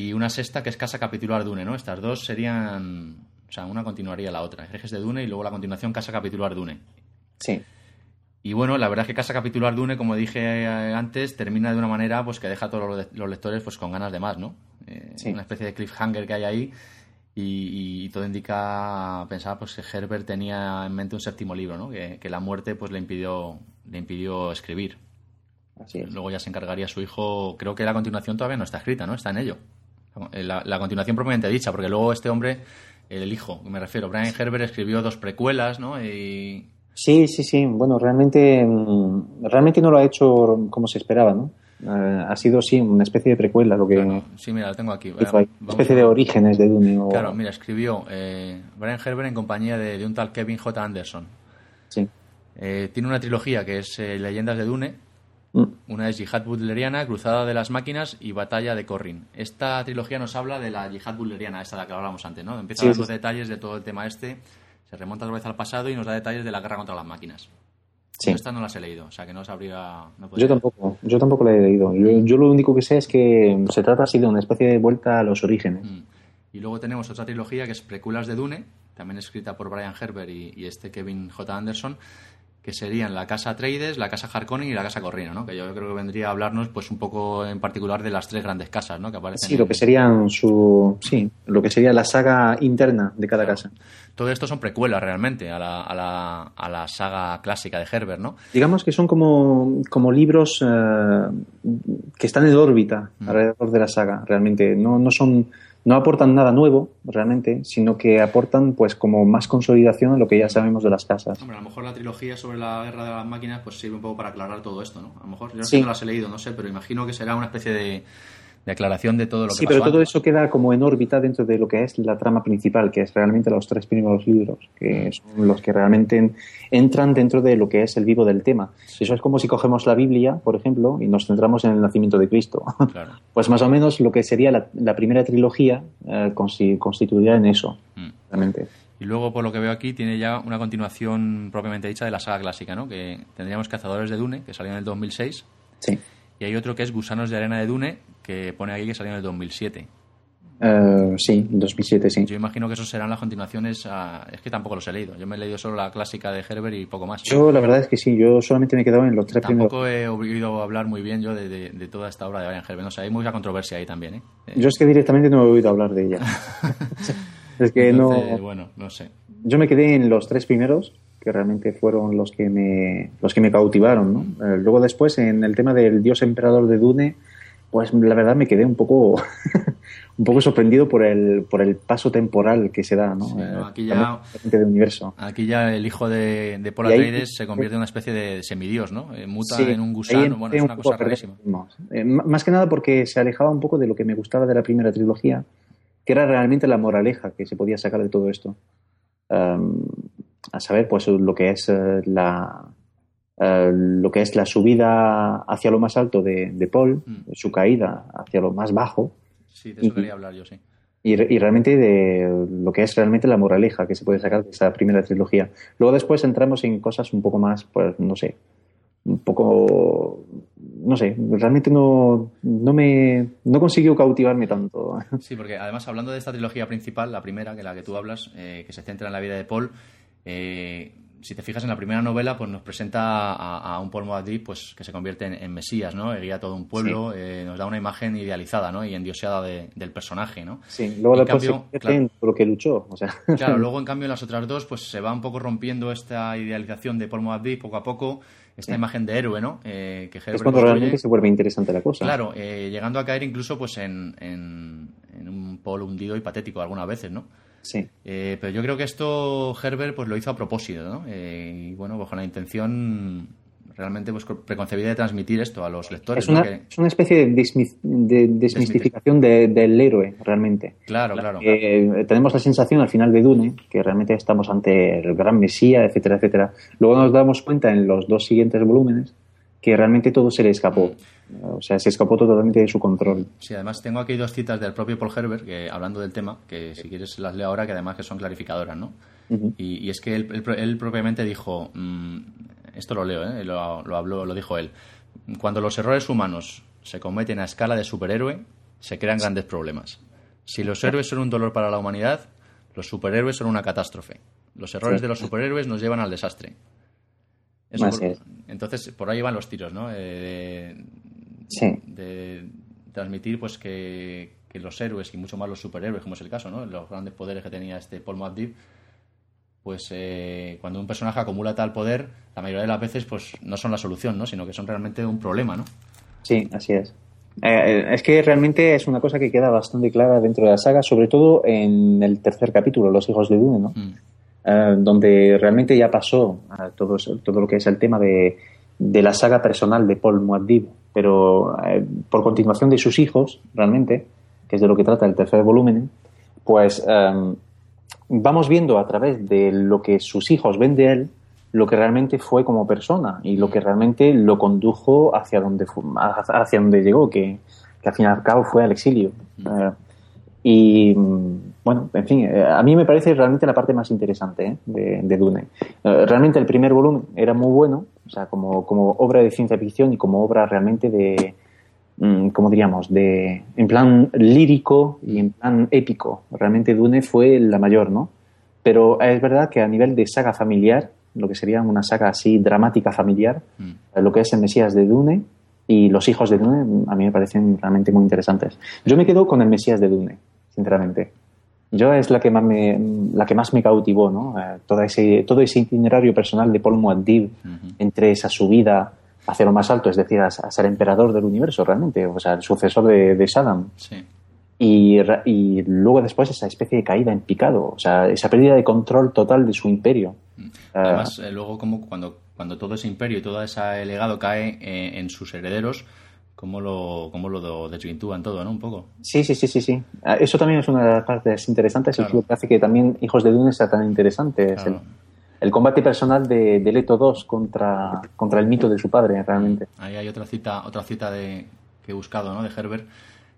Y una sexta que es Casa Capitular Dune, ¿no? Estas dos serían. O sea, una continuaría la otra. Herejes de Dune y luego la continuación Casa Capitular Dune. Sí, Y bueno, la verdad es que Casa Capitular Dune, como dije eh, antes, termina de una manera pues que deja a todos los, le- los lectores pues con ganas de más, ¿no? Eh, Sí. Una especie de cliffhanger que hay ahí y, y todo indica pensar pues que Herbert tenía en mente un séptimo libro, ¿no? Que, que la muerte pues le impidió le impidió escribir. así es. Luego ya se encargaría su hijo. Creo que la continuación todavía no está escrita, ¿no? Está en ello. La, la continuación propiamente dicha, porque luego este hombre, el hijo, me refiero, Brian Herbert escribió dos precuelas, ¿no? Y Sí, sí, sí. Bueno, realmente, mm, realmente no lo ha hecho como se esperaba, ¿no? Eh, ha sido, sí, una especie de precuela lo que Claro, sí, mira, lo tengo aquí. Una especie de orígenes de Dune. o- Claro, mira, escribió eh, Brian Herbert en compañía de, de un tal Kevin J. Anderson. Sí. Eh, tiene una trilogía que es eh, Leyendas de Dune. Mm, Una es Yihad Butleriana, Cruzada de las Máquinas y Batalla de Corrin. Esta trilogía nos habla de la Yihad Butleriana, esta de la que hablábamos antes, ¿no? Empieza Sí, a dar sí, detalles de todo el tema este, se remonta otra vez al pasado y nos da detalles de la guerra contra las máquinas. Sí. Yo Esta no las he leído, o sea que no sabría... No Yo tampoco, yo tampoco la he leído. Yo, yo lo único que sé es que se trata así de una especie de vuelta a los orígenes. Mm. Y luego tenemos otra trilogía que es Precuelas de Dune, también escrita por Brian Herbert y, y este Kevin J. Anderson, que serían la casa Atreides, la casa Harkonnen y la casa Corrino, ¿no? Que yo creo que vendría a hablarnos pues un poco en particular de las tres grandes casas, ¿no? Que aparecen Sí, lo que serían su, sí, lo que sería la saga interna de cada casa. Todo esto son precuelas realmente a la, a la, a la saga clásica de Herbert, ¿no? Digamos que son como, como libros eh, que están en órbita Mm. alrededor de la saga, realmente. No, no son, no aportan nada nuevo, realmente, sino que aportan pues como más consolidación a lo que ya sabemos de las casas. Hombre, a lo mejor la trilogía sobre la guerra de las máquinas pues sirve un poco para aclarar todo esto, ¿no? A lo mejor, yo no sé si no las he leído, no sé, pero imagino que será una especie de, de aclaración de todo lo que Sí, pasó pero todo antes. eso queda como en órbita dentro de lo que es la trama principal, que es realmente los tres primeros libros, Mm. que son los que realmente en- entran dentro de lo que es el vivo del tema. Eso es como si cogemos la Biblia, por ejemplo, y nos centramos en el nacimiento de Cristo. Claro. Pues más o menos lo que sería la, la primera trilogía eh, constituida en eso, Mm. realmente. Y luego, por lo que veo aquí, tiene ya una continuación propiamente dicha de la saga clásica, ¿no? Que tendríamos Cazadores de Dune, que salió en el 2006, Sí. Y hay otro que es Gusanos de Arena de Dune, que pone aquí que salió en el 2007. Eh, sí, 2007, sí. Yo imagino que esos serán las continuaciones a... Es que tampoco los he leído. Yo me he leído solo la clásica de Herbert y poco más. Yo la verdad es que sí, yo solamente me he quedado en los tres primeros. Tampoco he oído hablar muy bien yo de, de- de toda esta obra de Brian Herbert. No sé, hay mucha controversia ahí también, ¿eh? Eh, Yo es que directamente no he oído hablar de ella. es que entonces, no. Bueno, no sé. Yo me quedé en los tres primeros, que realmente fueron los que me, los que me cautivaron, ¿no? Eh, luego después, en el tema del dios emperador de Dune, pues la verdad me quedé un poco, un poco sorprendido por el, por el paso temporal que se da, ¿no? Sí, no, aquí Eh, ya- realmente de universo. Aquí ya el hijo de, de Paul Atreides se convierte en una especie de semidios, ¿no? Eh, muta Sí, en un gusano. Bueno, es un una cosa rarísima. Eh, más que nada porque se alejaba un poco de lo que me gustaba de la primera trilogía, que era realmente la moraleja que se podía sacar de todo esto. Um, a saber, pues lo que es eh, la eh, lo que es la subida hacia lo más alto de, de Paul, Mm. su caída hacia lo más bajo, Sí, de eso Ujú. quería hablar yo, sí. y, y realmente de lo que es realmente la moraleja que se puede sacar de esa primera trilogía. Luego después entramos en cosas un poco más, pues no sé, un poco, no sé, realmente no, no me, no consiguió cautivarme tanto. Sí, porque además hablando de esta trilogía principal, la primera, que la que tú hablas, eh, que se centra en la vida de Paul, eh, si te fijas en la primera novela, pues nos presenta a, un Paul Moadib pues, que se convierte en, Mesías, ¿no? Guía todo un pueblo, eh, nos da una imagen idealizada, ¿no? Y endioseada del personaje, ¿no? Sí, luego cambio, claro, lo que luchó, o sea. Claro, luego en cambio en las otras dos, pues se va un poco rompiendo esta idealización de Paul Moadib poco a poco, esta imagen de héroe, ¿no? Eh, que es cuando realmente se vuelve interesante la cosa. Claro, eh, llegando a caer incluso pues en, en, en un Paul hundido y patético algunas veces, ¿no? Sí. Eh, pero yo creo que esto Herbert pues lo hizo a propósito, ¿no? Eh, y bueno, pues con la intención realmente pues preconcebida de transmitir esto a los lectores. Es una, es una especie de, desmistificación del héroe, realmente. Claro, claro. Eh, tenemos la sensación al final de Dune que realmente estamos ante el gran Mesías, etcétera, etcétera. Luego nos damos cuenta en los dos siguientes volúmenes que realmente todo se le escapó. O sea, se escapó totalmente de su control. Sí, además tengo aquí dos citas del propio Paul Herbert, que, hablando del tema, que si quieres las leo ahora, que además que son clarificadoras, ¿no? y, es que él, propiamente dijo, mm, esto lo leo, ¿eh? lo, habló, lo dijo él, cuando los errores humanos se cometen a escala de superhéroe, se crean grandes problemas. Si los héroes son un dolor para la humanidad, los superhéroes son una catástrofe. Los errores de los superhéroes nos llevan al desastre. entonces, por ahí van los tiros, ¿no? Eh, de transmitir pues que, los héroes y mucho más los superhéroes, como es el caso, ¿no? Los grandes poderes que tenía este Paul McDiv, pues eh, cuando un personaje acumula tal poder, la mayoría de las veces pues no son la solución, ¿no? Sino que son realmente un problema, ¿no? Sí, así es. Eh, es que realmente es una cosa que queda bastante clara dentro de la saga, sobre todo en el tercer capítulo, Los hijos de Dune, ¿no? Mm. Eh, donde realmente ya pasó todo, todo lo que es el tema de, de la saga personal de Paul Muad'Dib, pero eh, por continuación de sus hijos, realmente, que es de lo que trata el tercer volumen, pues vamos viendo a través de lo que sus hijos ven de él, lo que realmente fue como persona y lo que realmente lo condujo hacia donde, hacia donde llegó, que, que al fin y al cabo fue al exilio. Eh, y bueno, en fin, eh, a mí me parece realmente la parte más interesante ¿eh? de, Dune. Eh, realmente el primer volumen era muy bueno, o sea, como, como obra de ciencia ficción y como obra realmente de, mm, ¿cómo diríamos? De, en plan lírico y en plan épico. Realmente Dune fue la mayor, ¿no? Pero es verdad que a nivel de saga familiar, lo que sería una saga así dramática familiar, mm. lo que es el Mesías de Dune y los hijos de Dune, a mí me parecen realmente muy interesantes. Yo me quedo con el Mesías de Dune sinceramente. Yo es la que más me, la que más me cautivó, ¿no? Eh, todo, ese, todo ese itinerario personal de Paul Muad'Dib entre esa subida hacia lo más alto, es decir, a, ser emperador del universo realmente, o sea, el sucesor de, de Saddam. Y, y, luego después esa especie de caída en picado, o sea, esa pérdida de control total de su imperio. Mm. Además, eh, luego como cuando, cuando todo ese imperio y todo ese legado cae eh, en sus herederos, cómo lo, cómo lo desvirtúan todo, ¿no? Un poco. Sí, sí, sí, sí, sí. Ah, eso también es una de las partes interesantes y lo que hace que también Hijos de Dune sea tan interesante. Es el, combate personal de, de, Leto 2 contra, contra el mito de su padre, realmente. Ahí hay otra cita, otra cita de, que he buscado, ¿no? De Herbert,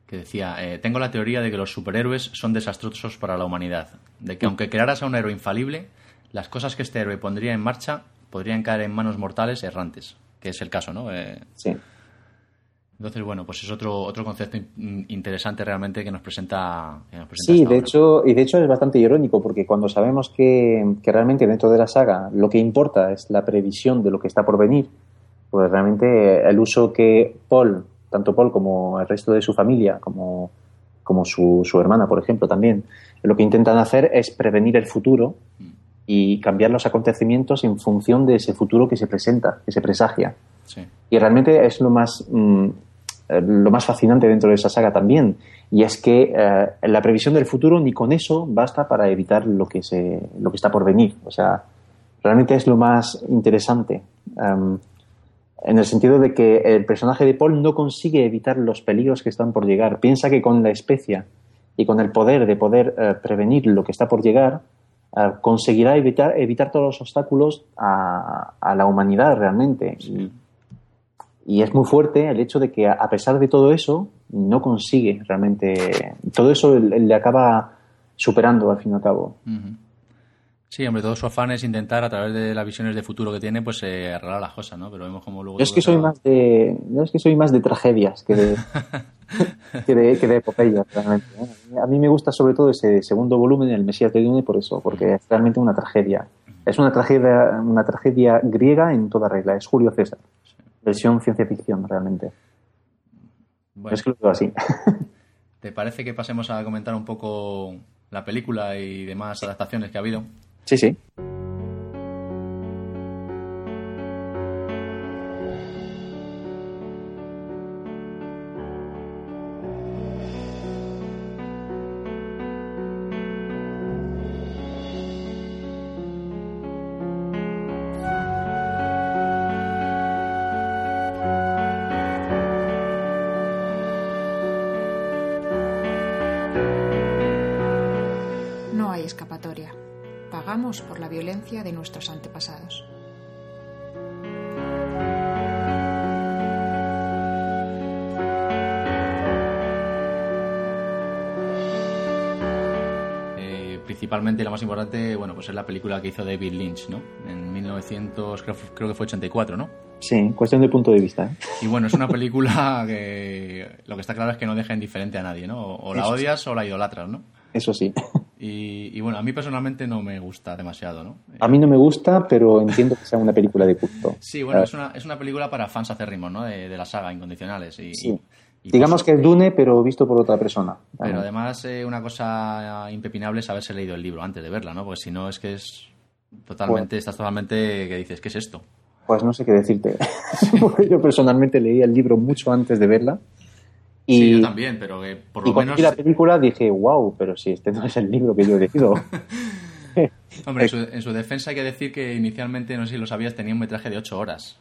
que decía, eh, tengo la teoría de que los superhéroes son desastrosos para la humanidad, de que aunque crearas a un héroe infalible, las cosas que este héroe pondría en marcha podrían caer en manos mortales errantes, que es el caso, ¿no? Eh, sí. Entonces, bueno, pues es otro, otro concepto interesante realmente que nos presenta. sí, de hecho, y de hecho es bastante irónico porque cuando sabemos que, que, realmente dentro de la saga lo que importa es la previsión de lo que está por venir, pues realmente el uso que Paul, tanto Paul como el resto de su familia, como, como su, su hermana, por ejemplo, también, lo que intentan hacer es prevenir el futuro y cambiar los acontecimientos en función de ese futuro que se presenta, que se presagia. Sí. Y realmente es lo más mm, eh, lo más fascinante dentro de esa saga también. Y es que eh, la previsión del futuro ni con eso basta para evitar lo que, se, lo que está por venir. O sea, realmente es lo más interesante. Em, en el sentido de que el personaje de Paul no consigue evitar los peligros que están por llegar. Piensa que con la especia y con el poder de poder eh, prevenir lo que está por llegar, conseguirá evitar, evitar todos los obstáculos a la humanidad realmente. Y es muy fuerte el hecho de que, a pesar de todo eso, no consigue realmente. Todo eso le acaba superando al fin y al cabo. Sí, hombre, todo su afán es intentar, a través de las visiones de futuro que tiene, pues eh, arreglar las cosas, ¿no? Pero vemos como luego. Yo es que soy más de. Yo es que soy más de tragedias que de. que de, que de epopeyas, realmente. ¿eh? A mí me gusta sobre todo ese segundo volumen, El Mesías de Dune, por eso, porque es realmente una tragedia. Es una tragedia, una tragedia griega en toda regla. Es Julio César. Versión ciencia ficción, realmente. Bueno, Es que lo veo así. ¿te parece que pasemos a comentar un poco la película y demás adaptaciones que ha habido? sí, sí. Violencia de nuestros antepasados. Eh, principalmente lo más importante, bueno, pues es la película que hizo David Lynch, ¿no? En 1900, creo, creo que fue 84, ¿no? Sí, cuestión de punto de vista. ¿eh? Y bueno, es una película que lo que está claro es que no deja indiferente a nadie, ¿no? O la Eso sí. odias o la idolatras, ¿no? Eso sí. Y, y bueno, a mí personalmente no me gusta demasiado, ¿no? A mí no me gusta, pero entiendo que sea una película de culto. Sí, bueno, es una, es una película para fans acérrimos, ¿no? De, de la saga, incondicionales. Y, Sí. y- Digamos pues- que es Dune, pero visto por otra persona. Pero además, eh, una cosa impepinable es haberse leído el libro antes de verla, ¿no? Porque si no, es que es totalmente, estás totalmente que dices, ¿qué es esto? Pues no sé qué decirte. Porque yo personalmente leí el libro mucho antes de verla. Y, Sí, yo también, pero que por y lo cuando menos... la película dije, wow, pero si este no es el libro que yo he leído. Hombre, en su, en su defensa hay que decir que inicialmente, no sé si lo sabías, tenía un metraje de 8 horas.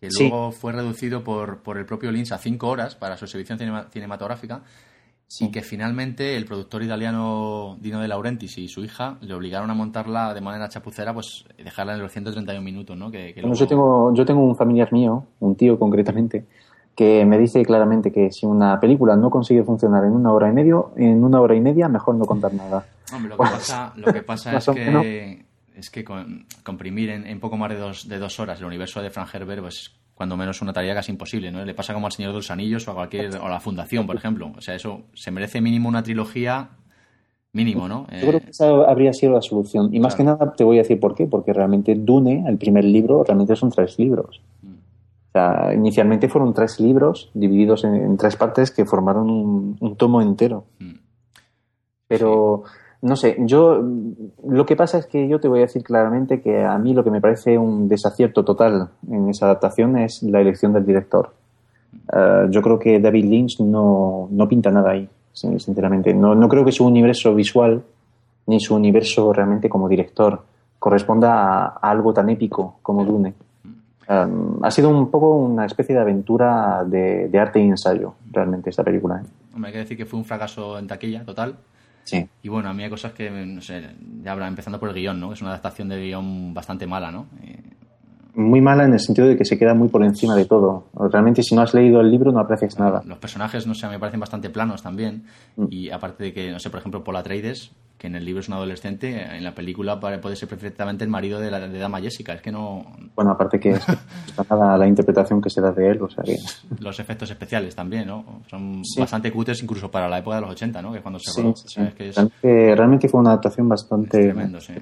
Que Sí. luego fue reducido por, por el propio Lynch a 5 horas para su exhibición cinema- cinematográfica. Y que finalmente el productor italiano Dino De Laurentiis y su hija le obligaron a montarla de manera chapucera, pues dejarla en los 131 minutos, ¿no? Que, que Bueno, luego- yo, tengo, yo tengo un familiar mío, un tío concretamente, que me dice claramente que si una película no consigue funcionar en una hora y medio, en una hora y media, mejor no contar nada. Hombre, lo que Pues, pasa, lo que pasa es que, es que con- comprimir en, en poco más de dos, de dos horas el universo de Frank Herbert, pues cuando menos una tarea casi imposible, ¿no? Le pasa como al Señor de los Anillos o a cualquier, o a la Fundación, por ejemplo. O sea, eso se merece mínimo una trilogía mínimo, ¿no? Yo creo que esa habría sido la solución. Y más Claro. que nada te voy a decir por qué. Porque realmente Dune, el primer libro, realmente son tres libros. Sea, inicialmente fueron tres libros divididos en, en tres partes que formaron un, un tomo entero. mm. Pero, no sé, yo lo que pasa es que yo te voy a decir claramente que a mí lo que me parece un desacierto total en esa adaptación es la elección del director. Eh, yo creo que David Lynch no, no pinta nada ahí, sin- sinceramente. No, no creo que su universo visual ni su universo realmente como director corresponda a, a algo tan épico como Dune. Um, ha sido un poco una especie de aventura de, de arte y ensayo, realmente, esta película. ¿eh? Hombre, hay que decir que fue un fracaso en taquilla total. Sí. Y bueno, a mí hay cosas que, no sé, ya habrá, empezando por el guion, ¿no? Es una adaptación de guion bastante mala, ¿no? Eh, muy mala en el sentido de que se queda muy por encima de todo. Realmente, si no has leído el libro, no aprecias nada. Los personajes, no sé, me parecen bastante planos también. Mm. Y aparte de que, no sé, por ejemplo, Paul Atreides, que en el libro es un adolescente, en la película puede ser perfectamente el marido de la de Dama Jessica. Es que no. Bueno, aparte que es está nada la interpretación que se da de él, o sea que... Los efectos especiales también, ¿no? Son Sí. bastante cutres incluso para la época de los 80, ¿no? Que es cuando se Sí, rodó. sí, O sea, es que es, realmente, realmente fue una adaptación bastante... tremendo, sí.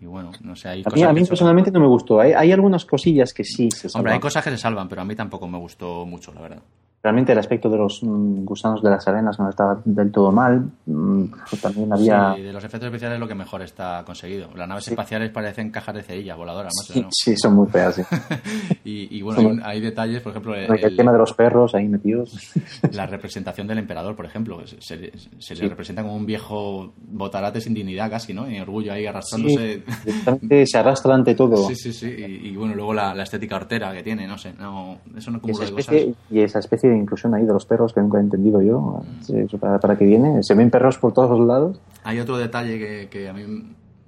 Y, y bueno, no sé, hay A mí, a mí son- personalmente no me gustó. Hay, hay algunas cosillas que sí se Hombre, salvan. hay cosas que se salvan, pero a mí tampoco me gustó mucho, la verdad. Realmente el aspecto de los mm, gusanos de las arenas no estaba del todo mal. Mm, pues también había... Sí, de los efectos especiales es lo que mejor está conseguido. Las naves Sí. espaciales parecen cajas de cerillas voladoras, Sí, ¿no? sí, son muy feas. sí. Y, y bueno, hay, hay detalles, por ejemplo, el- el, tema de los perros ahí metidos. la representación del emperador, por ejemplo. Se, se- se le representa como un viejo botarate sin dignidad casi, ¿no? Y orgullo ahí arrastrándose. Se arrastra ante todo. Sí, sí, sí. Y, y bueno, luego la, la estética hortera que tiene, no sé. No, eso no de especie, cosas. y esa especie de inclusión ahí de los perros que nunca he entendido yo. Para, para qué viene? ¿Se ven perros por todos los lados? Hay otro detalle que, que a mí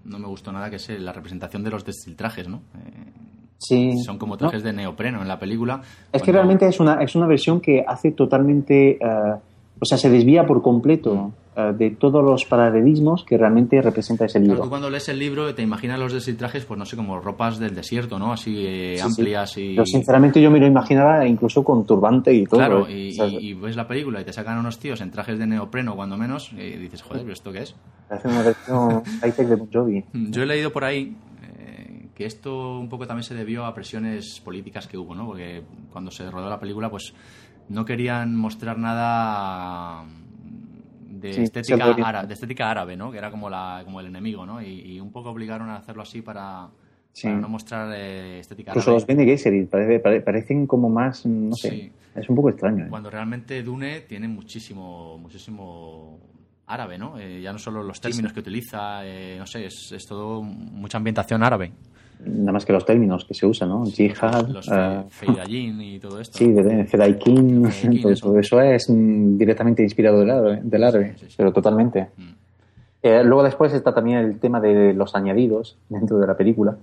no me gustó nada, que es la representación de los destiltrajes, ¿no? Eh, Sí. son como No, trajes de neopreno en la película. Es que realmente es una, es una versión que hace totalmente. eh, o sea, se desvía por completo eh, de todos los paralelismos que realmente representa ese Claro, libro. tú cuando lees el libro te imaginas los destiltrajes, pues no sé, como ropas del desierto, ¿no? Así eh, Sí, sí. amplias y... Pero sinceramente yo me lo imaginaba incluso con turbante y todo. Claro, ¿eh? y, ves la película y te sacan unos tíos en trajes de neopreno, cuando menos, y dices, joder, ¿pero esto qué es? Hace una versión high-tech de Bon Jovi. Yo he leído por ahí, que esto un poco también se debió a presiones políticas que hubo, ¿no? Porque cuando se rodó la película, pues no querían mostrar nada de, Sí, estética, árabe, de estética árabe, ¿no? Que era como, la, como el enemigo, ¿no? Y, y un poco obligaron a hacerlo así para, Sí. para no mostrar eh, estética Incluso árabe. los Bene Gesserit pare- pare- parecen como más, no sé, Sí. es un poco extraño. ¿eh? Cuando realmente Dune tiene muchísimo, muchísimo árabe, ¿no? Eh, ya no solo los términos que utiliza, eh, no sé, es, es todo mucha ambientación árabe. Nada más que los términos que se usan, ¿no? Jihad, Los eh, fe- Feidayin y todo esto. sí, Fedaikin, todo, eso. eso es mm, directamente inspirado del árabe, del árabe Sí, sí, sí. pero totalmente. Mm. Eh, luego después está también el tema de los añadidos dentro de la película,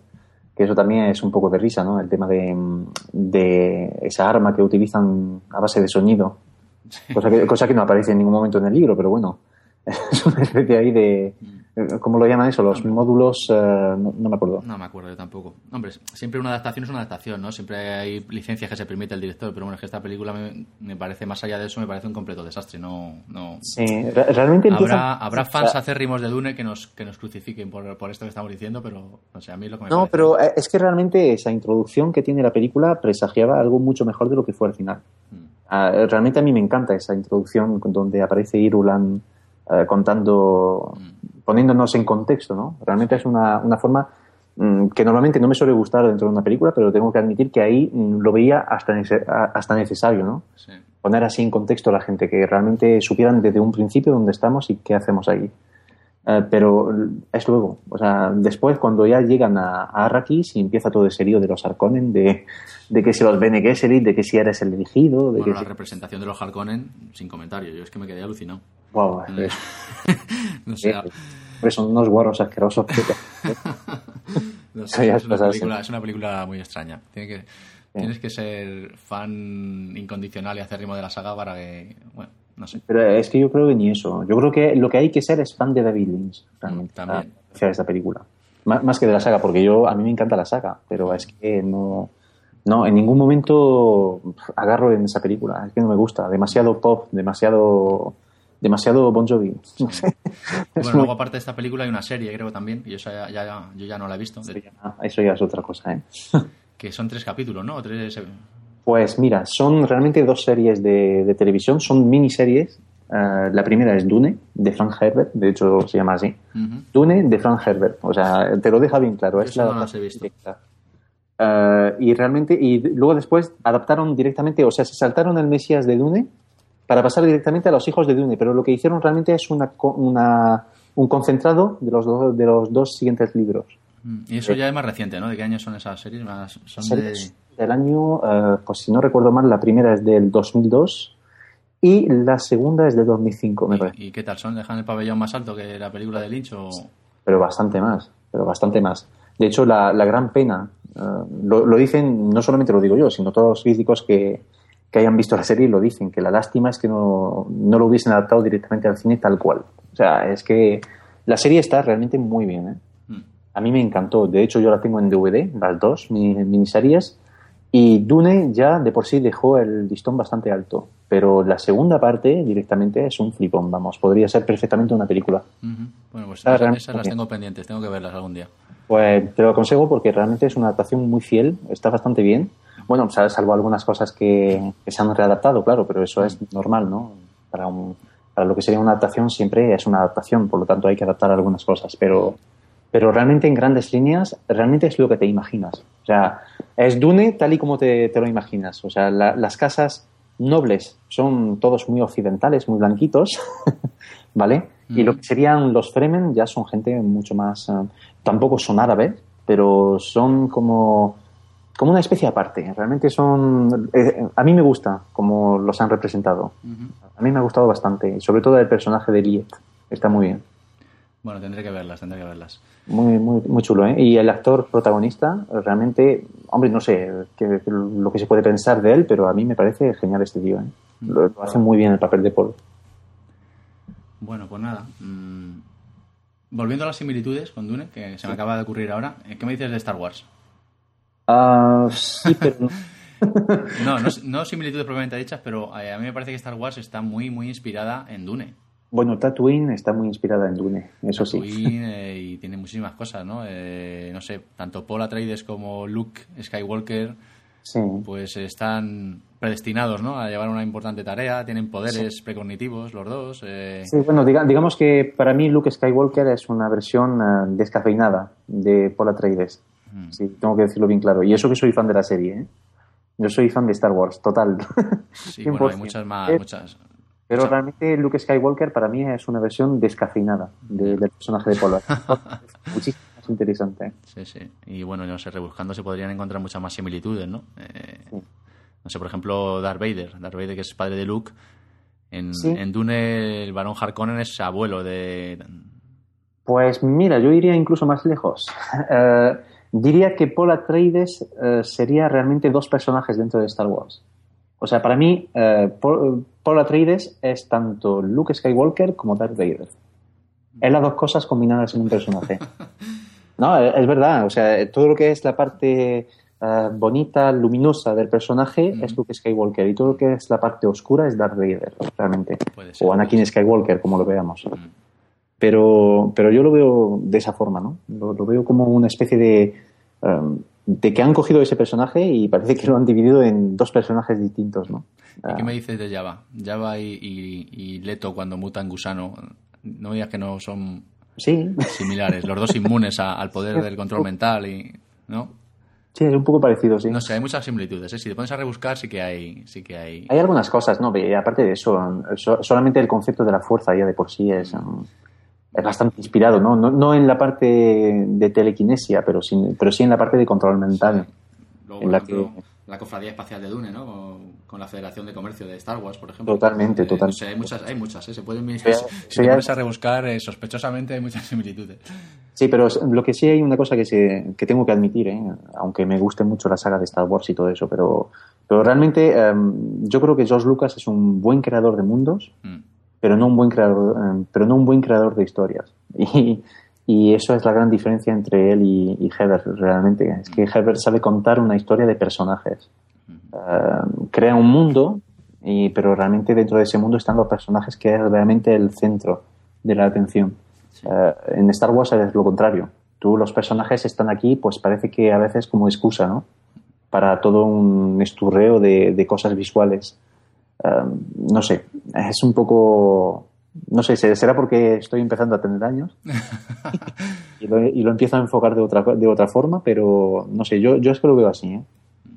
que eso también es un poco de risa, ¿no? El tema de, mm, de esa arma que utilizan a base de sonido, cosa que, cosa que no aparece en ningún momento en el libro, pero bueno, es una especie ahí de... ¿Cómo lo llaman eso? Los módulos... eh, no, no me acuerdo. No me acuerdo yo tampoco. Hombre, siempre una adaptación es una adaptación, ¿no? Siempre hay licencias que se permite el director, pero bueno, es que esta película me, me parece, más allá de eso, me parece un completo desastre. No, no... Sí, re- realmente Habrá, habrá o sea, fans acérrimos de Dune que nos, que nos crucifiquen por, por esto que estamos diciendo, pero no sé, a mí lo que me No, parece- pero eh, es que realmente esa introducción que tiene la película presagiaba algo mucho mejor de lo que fue al final. Mm. Ah, realmente a mí me encanta esa introducción donde aparece Irulan eh, contando, poniéndonos en contexto, ¿no? Realmente es una, una forma mm, que normalmente no me suele gustar dentro de una película, pero tengo que admitir que ahí mm, lo veía hasta, hasta necesario, ¿no? Sí. Poner así en contexto a la gente, que realmente supieran desde un principio dónde estamos y qué hacemos ahí. Eh, pero es luego, o sea, después cuando ya llegan a, a Arrakis y empieza todo ese lío de los Arconen, de, de que si los Bene Gesserit, de que si eres el elegido, de Bueno, que la si- representación de los Harkonnen, sin comentario. Yo es que me quedé alucinado. Wow, Mm. es- no sé, pues son unos guarros asquerosos. no sé, es, una película, es una película muy extraña. Tiene que, Tienes que ser fan incondicional y acérrimo de la saga para que... Bueno, no sé. Pero es que yo creo que ni eso. Yo creo que lo que hay que ser es fan de David Lynch, realmente, Mm, también. esta película. Má- Más que de la saga, porque yo a mí me encanta la saga, pero es que no, no en ningún momento agarro en esa película. Es que no me gusta. Demasiado pop, demasiado, demasiado Bon Jovi. No sé. Es Bueno, luego aparte de esta película hay una serie, creo también, y eso ya, ya- yo ya no la he visto, de- eso ya es otra cosa, ¿eh? que son tres capítulos, ¿no? Tres... Pues mira, son realmente dos series de, de televisión, son miniseries. Eh, la primera es Dune, de Frank Herbert, de hecho se llama así. Dune de Frank Herbert, o sea, te lo deja bien claro. Yo Es la no las he visto. directa. Eh, y realmente, y luego después adaptaron directamente, o sea, se saltaron el Mesías de Dune para pasar directamente a los hijos de Dune, pero lo que hicieron realmente es una, una- un concentrado de los, do- de los dos siguientes libros. Mm, Y eso ya es más reciente, ¿no? ¿De qué año son esas series? Más- son de... Series del año, eh, pues si no recuerdo mal, la primera es del 2002 y la segunda es del 2005, me parece. ¿Y, qué tal son? ¿Dejan el pabellón más alto que la película de Lynch o...? Pero bastante más, pero bastante más. De hecho, la, la gran pena, eh, lo, lo dicen, no solamente lo digo yo, sino todos los críticos que, que hayan visto la serie lo dicen, que la lástima es que no, no lo hubiesen adaptado directamente al cine tal cual. O sea, es que la serie está realmente muy bien, ¿eh? Mm. A mí me encantó. De hecho, yo la tengo en DVD, las dos mini- miniseries. Y Dune ya de por sí dejó el listón bastante alto. Pero la segunda parte directamente es un flipón, vamos. Podría ser perfectamente una película. Ujú. Bueno, pues esas, esas las tengo pendientes, tengo que verlas algún día. Pues te lo aconsejo porque realmente es una adaptación muy fiel, está bastante bien. Bueno, sal- salvo algunas cosas que, que se han readaptado, claro, pero eso es normal, ¿no? Para, un- para lo que sería una adaptación siempre es una adaptación, por lo tanto hay que adaptar algunas cosas, pero, pero realmente en grandes líneas, realmente es lo que te imaginas. O sea, es Dune tal y como te, te lo imaginas. O sea, la- las casas nobles son todos muy occidentales, muy blanquitos, ¿vale? Y lo que serían los Fremen ya son gente mucho más... eh, tampoco son árabes, pero son como, como una especie aparte. Realmente son... eh, a mí me gusta como los han representado. A mí me ha gustado bastante, sobre todo el personaje de Liet. Está muy bien. Bueno, tendré que verlas, tendré que verlas. Muy, muy, muy chulo, ¿eh? Y el actor protagonista, realmente, hombre, no sé qué- qué- lo que se puede pensar de él, pero a mí me parece genial este tío, ¿eh? Lo, lo hace muy bien el papel de Paul. Bueno, pues nada. mm, Volviendo a las similitudes con Dune, que se me acaba de ocurrir ahora, eh, ¿qué me dices de Star Wars? Ah, sí, pero no. No, no, no similitudes propiamente dichas, pero eh, a mí me parece que Star Wars está muy, muy inspirada en Dune. Bueno, Tatooine está muy inspirada en Dune, eso sí. Tatooine, eh, y tiene muchísimas cosas, ¿no? Eh, no sé, tanto Paul Atreides como Luke Skywalker, Sí. pues están predestinados, ¿no? A llevar una importante tarea, tienen poderes precognitivos los dos. Sí, bueno, diga- digamos que para mí Luke Skywalker es una versión descafeinada de Paul Atreides. Mm. Sí, tengo que decirlo bien claro. Y eso que soy fan de la serie, ¿eh? Yo soy fan de Star Wars, total. Sí, bueno, hay 100%. muchas más, Eh, muchas. Pero muchas- realmente Luke Skywalker para mí es una versión descafeinada de- del personaje de Atreides. Muchísimo más interesante. Sí, sí. Y bueno, no sé, rebuscando se podrían encontrar muchas más similitudes, ¿no? Eh, Sí. No sé, por ejemplo, Darth Vader. Darth Vader, que es padre de Luke. En, Sí. en Dune, el barón Harkonnen es abuelo de... Pues mira, yo iría incluso más lejos. Eh, diría que Paul Atreides eh, sería realmente dos personajes dentro de Star Wars. O sea, para mí, eh, Paul, Paul Atreides es tanto Luke Skywalker como Darth Vader. Es las dos cosas combinadas en un personaje. No, es verdad. O sea, todo lo que es la parte eh, bonita, luminosa del personaje es Luke Skywalker y todo lo que es la parte oscura es Darth Vader, realmente. Ser, O Anakin. Skywalker, como lo veamos. Mm. Pero, pero yo lo veo de esa forma, ¿no? Lo, lo veo como una especie de, um, de que han cogido ese personaje y parece que lo han dividido en dos personajes distintos, ¿no? ¿Y Ah, qué me dices de Java? Java y, y- y Leto cuando mutan gusano. No me digas que no son sí, similares. Los dos inmunes a- al poder del control mental y... ¿No? sí, es un poco parecido, sí. No sé, hay muchas similitudes. ¿eh? Si te pones a rebuscar, sí que hay... Sí que hay... Hay algunas cosas, ¿no? Y aparte de eso, so- solamente el concepto de la fuerza ya de por sí es, um, es bastante inspirado, ¿no? ¿no? No en la parte de telequinesia, pero sí, pero sí en la parte de control mental. Luego, en la ejemplo, que- la cofradía espacial de Dune, ¿no? Con, con la Federación de Comercio de Star Wars, por ejemplo. Totalmente, Eh, total. no sé, hay muchas, hay muchas, ¿eh? Se pueden... ya- si te pones a rebuscar, eh, sospechosamente hay muchas similitudes. Sí, pero lo que sí hay una cosa que, se, que tengo que admitir, ¿eh? aunque me guste mucho la saga de Star Wars y todo eso, pero, pero realmente em, yo creo que George Lucas es un buen creador de mundos, Mm. Pero no un buen creador, em, pero no un buen creador de historias. Y, y eso es la gran diferencia entre él y, y Herbert, realmente. Es que Herbert sabe contar una historia de personajes. Em, crea un mundo, y, pero realmente dentro de ese mundo están los personajes que es realmente el centro de la atención. Sí. Eh, en Star Wars es lo contrario. Tú, los personajes están aquí, pues parece que a veces como excusa, ¿no? Para todo un esturreo de, de cosas visuales. Eh, no sé, es un poco. No sé, se- será porque estoy empezando a tener años y, lo, y lo empiezo a enfocar de otra, de otra forma, pero no sé, yo, yo es que lo veo así. ¿eh?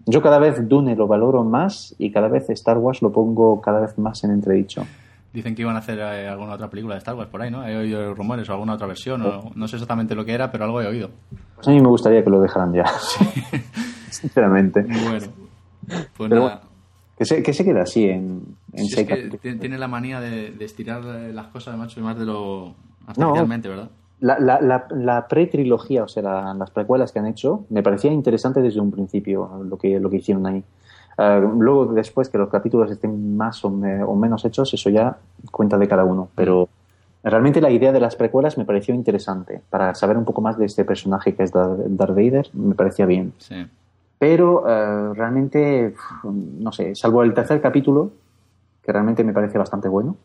Yo cada vez Dune lo valoro más y cada vez Star Wars lo pongo cada vez más en entredicho. Dicen que iban a hacer eh, alguna otra película de Star Wars por ahí, ¿no? He oído rumores o alguna otra versión, o no sé exactamente lo que era, pero algo he oído. Pues a mí me gustaría que lo dejaran ya. Sinceramente. Bueno, pues Pero nada. Que se, que se queda así en, en Si es que tiene la manía de, de estirar eh, las cosas, macho, y más de lo artificialmente, ¿verdad? La, la, la, la pre-trilogía, o sea, la- las precuelas que han hecho, me parecía interesante desde un principio lo que, lo que hicieron ahí. Ah, luego, después que los capítulos estén más o, me- o menos hechos, eso ya cuenta de cada uno. Pero realmente la idea de las precuelas me pareció interesante. Para saber un poco más de este personaje que es Dar- Darth Vader, me parecía bien. Sí. Pero eh, realmente, no sé, salvo el tercer capítulo, que realmente me parece bastante bueno,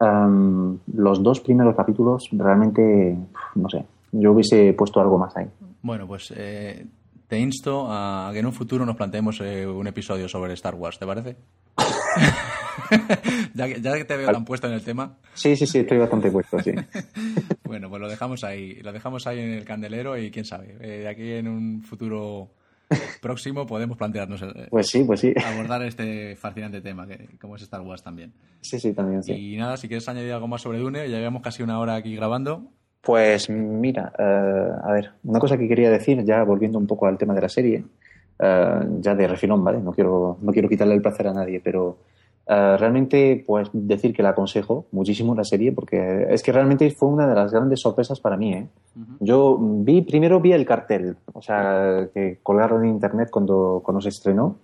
em, los dos primeros capítulos realmente, no sé, yo hubiese puesto algo más ahí. Bueno, pues eh, te insto a que en un futuro nos planteemos eh, un episodio sobre Star Wars, ¿te parece? ya, que, ya que te veo tan puesto en el tema, Sí, sí, sí, estoy bastante puesto, sí. bueno, pues lo dejamos ahí, lo dejamos ahí en el candelero y quién sabe, eh, aquí en un futuro próximo podemos plantearnos eh, Pues sí, pues sí. abordar este fascinante tema, que, como es Star Wars también. Sí, sí, también, sí. Y nada, si quieres añadir algo más sobre Dune, ya llevamos casi una hora aquí grabando. Pues mira, eh, a ver, una cosa que quería decir, ya volviendo un poco al tema de la serie, eh, ya de refilón, ¿vale? No quiero, no quiero quitarle el placer a nadie, pero eh, realmente, pues decir que la aconsejo muchísimo la serie, porque es que realmente fue una de las grandes sorpresas para mí, ¿eh? Yo vi, primero vi el cartel, o sea, que colgaron en internet cuando, cuando se estrenó,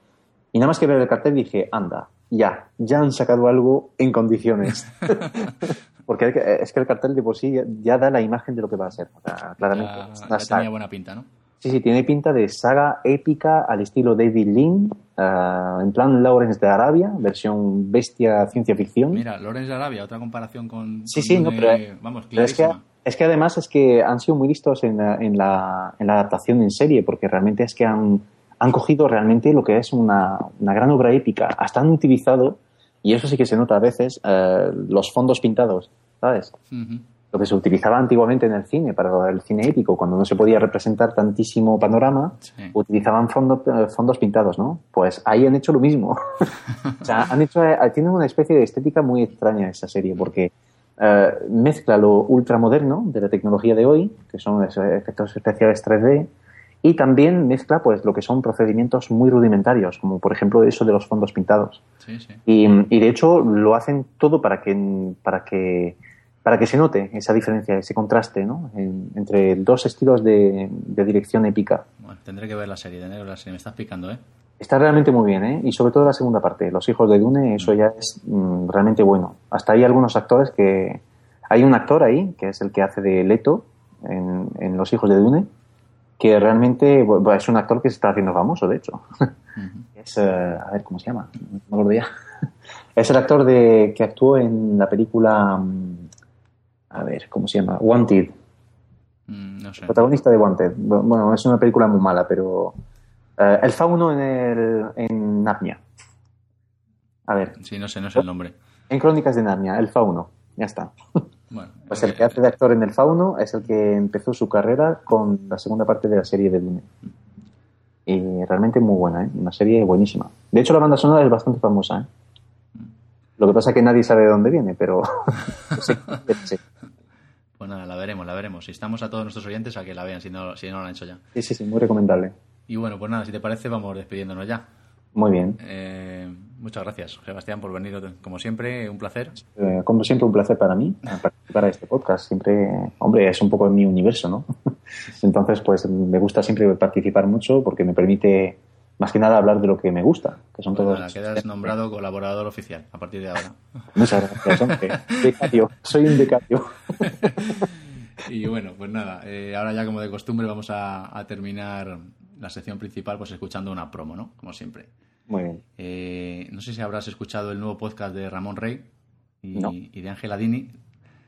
y nada más que ver el cartel dije, anda, ya, ya han sacado algo en condiciones. Porque es que el cartel de por sí ya, ya da la imagen de lo que va a ser. O sea, claramente. Ya, ya tenía buena pinta, ¿no? Sí, sí, tiene pinta de saga épica al estilo David Lean, ah, en plan Lawrence de Arabia, versión bestia ciencia ficción. Mira, Lawrence de Arabia, otra comparación con. Sí, con sí, no, pero- Vamos, Pero es que, es que además es que han sido muy listos en la, en la, en la adaptación en serie, porque realmente es que han, han cogido realmente lo que es una, una gran obra épica. Hasta han utilizado, y eso sí que se nota a veces, eh, los fondos pintados, ¿sabes? Ujú. Lo que se utilizaba antiguamente en el cine, para el cine épico, cuando no se podía representar tantísimo panorama, Sí. utilizaban fondo- eh, fondos pintados, ¿no? Pues ahí han hecho lo mismo. o sea, han hecho, eh, tienen una especie de estética muy extraña esa serie, porque eh, mezcla lo ultramoderno de la tecnología de hoy, que son efectos especiales 3D, y también mezcla pues lo que son procedimientos muy rudimentarios, como por ejemplo eso de los fondos pintados. Sí, sí. Y, y de hecho lo hacen todo para que, para que, para que se note esa diferencia, ese contraste ¿no? En- entre dos estilos de, de dirección épica. Bueno, tendré que ver la serie, tendré que ver la serie. Me estás picando, ¿eh? Está realmente muy bien, ¿eh? Y sobre todo la segunda parte, Los hijos de Dune, eso ya es mm, realmente bueno. Hasta hay algunos actores que... Hay un actor ahí, que es el que hace de Leto en, en Los hijos de Dune, que realmente bueno, es un actor que se está haciendo famoso, de hecho. Es, eh, a ver, ¿cómo se llama? No acuerdo ya. Es el actor de, que actuó en la película... mm, A ver, ¿cómo se llama? Wanted. Mm, no sé. Protagonista de Wanted. Bueno, es una película muy mala, pero... eh, el fauno en, el, en Narnia. A ver, Sí, no sé, no sé el nombre. en Crónicas de Narnia, el fauno. Ya está. Bueno, Pues eh, el que hace de actor en el fauno es el que empezó su carrera con la segunda parte de la serie de Dune. Y realmente muy buena, ¿eh? Una serie buenísima. De hecho, la banda sonora es bastante famosa, ¿eh? Lo que pasa es que nadie sabe de dónde viene, pero... sí, sí, Pues nada, la veremos, la veremos. Instamos a todos nuestros oyentes a que la vean si no, si no lo han hecho ya. sí, sí, sí, muy recomendable. Y bueno, pues nada, si te parece, vamos despidiéndonos ya. Muy bien. Eh, muchas gracias, Sebastián, por venir como siempre. Un placer. Eh, como siempre, un placer para mí participar a este podcast. Siempre, hombre, es un poco mi universo, ¿no? Entonces, pues me gusta siempre participar mucho porque me permite, más que nada, hablar de lo que me gusta, que son Pues todos... quedas nombrado colaborador oficial a partir de ahora. Muchas gracias, hombre. Becario. Soy un becario. Y bueno, pues nada, eh, ahora ya como de costumbre vamos a, a terminar la sección principal pues escuchando una promo, ¿no? Como siempre. Muy bien. Eh, no sé si habrás escuchado el nuevo podcast de Ramón Rey y, No. y de Ángela Dini.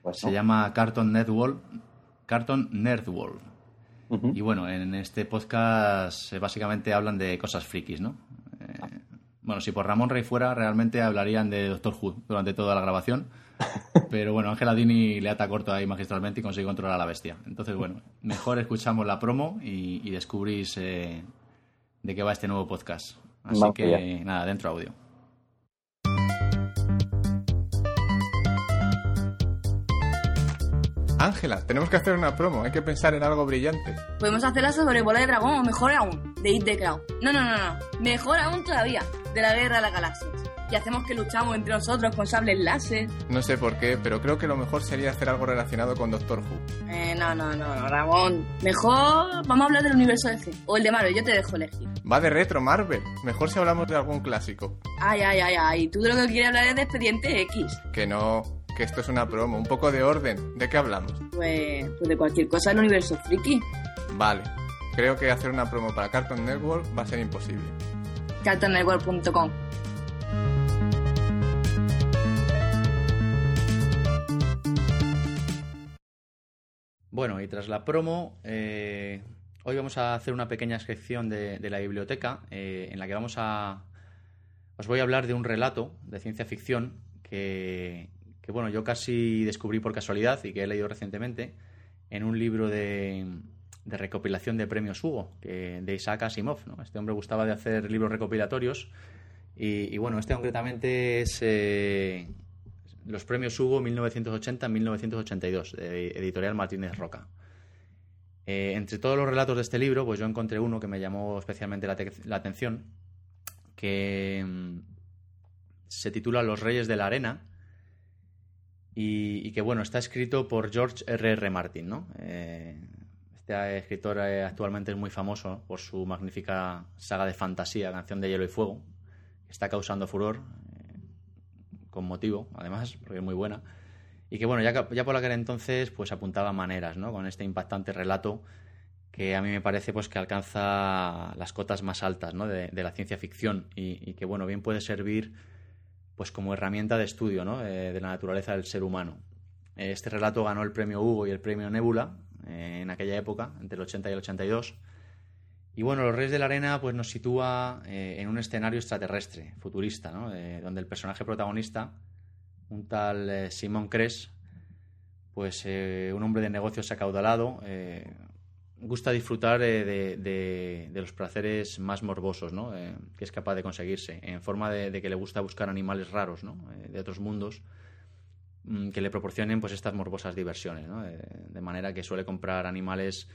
Pues Se no. llama Carton Nerdworld. Carton Y bueno, en este podcast eh, básicamente hablan de cosas frikis, ¿no? Eh, bueno, si por Ramón Rey fuera, realmente hablarían de Doctor Who durante toda la grabación. Pero bueno, Ángela Dini le ata corto ahí magistralmente y consigue controlar a la bestia. Entonces, bueno, mejor escuchamos la promo y, y descubrís eh, de qué va este nuevo podcast. Así Vamos que allá. nada, dentro audio. Ángela, tenemos que hacer una promo, hay que pensar en algo brillante. Podemos hacerla sobre bola de dragón o mejor aún, de Hit the Crown. No, no, no, no. Mejor aún todavía, de la guerra de las galaxias. Y hacemos que luchamos entre nosotros con sables láser. No sé por qué, pero creo que lo mejor sería hacer algo relacionado con Doctor Who. Eh, no, no, no, no, Ramón. Mejor vamos a hablar del universo DC. O el de Marvel, yo te dejo elegir. Va de retro, Marvel. Mejor si hablamos de algún clásico. Ay, ay, ay, ay. Tú de lo que quieres hablar es de Expediente X. Que no, que esto es una promo, un poco de orden. ¿De qué hablamos? Pues, pues de cualquier cosa del universo friki. Vale. Creo que hacer una promo para Cartoon Network va a ser imposible. cartoonnetwork.com Bueno, y tras la promo, eh, hoy vamos a hacer una pequeña sección de, de la biblioteca eh, en la que vamos a... Os voy a hablar de un relato de ciencia ficción que, que, bueno, yo casi descubrí por casualidad y que he leído recientemente en un libro de, recopilación de premios Hugo de Isaac Asimov. ¿no? Este hombre gustaba de hacer libros recopilatorios y, bueno, este concretamente es eh, los premios Hugo 1980-1982 de Editorial Martínez Roca. Eh, entre todos los relatos de este libro, pues yo encontré uno que me llamó especialmente la, te- la atención, que mm, se titula Los Reyes de la Arena y, que bueno, está escrito por George R. R. Martin, ¿no? Eh, este escritor eh, actualmente es muy famoso por su magnífica saga de fantasía, Canción de Hielo y Fuego, que está causando furor, eh, con motivo, además, porque es muy buena. Y que bueno, ya, ya por aquel entonces pues apuntaba maneras, ¿no? Con este impactante relato que a mí me parece pues que alcanza las cotas más altas ¿no? de, de la ciencia ficción y, y, que bueno bien puede servir pues como herramienta de estudio ¿no? eh, de la naturaleza del ser humano. Este relato ganó el premio Hugo y el premio Nebula eh, en aquella época, entre el 80 y el 82. Y bueno, Los Reyes de la Arena pues, nos sitúa eh, en un escenario extraterrestre, futurista, ¿no? Donde el personaje protagonista, un tal Simón Cres, pues un hombre de negocios acaudalado, gusta disfrutar eh, de, los placeres más morbosos ¿no? Eh, que es capaz de conseguirse, en forma de, que le gusta buscar animales raros ¿no? Eh, de otros mundos mm, que le proporcionen pues estas morbosas diversiones, ¿no? Eh, de manera que suele comprar animales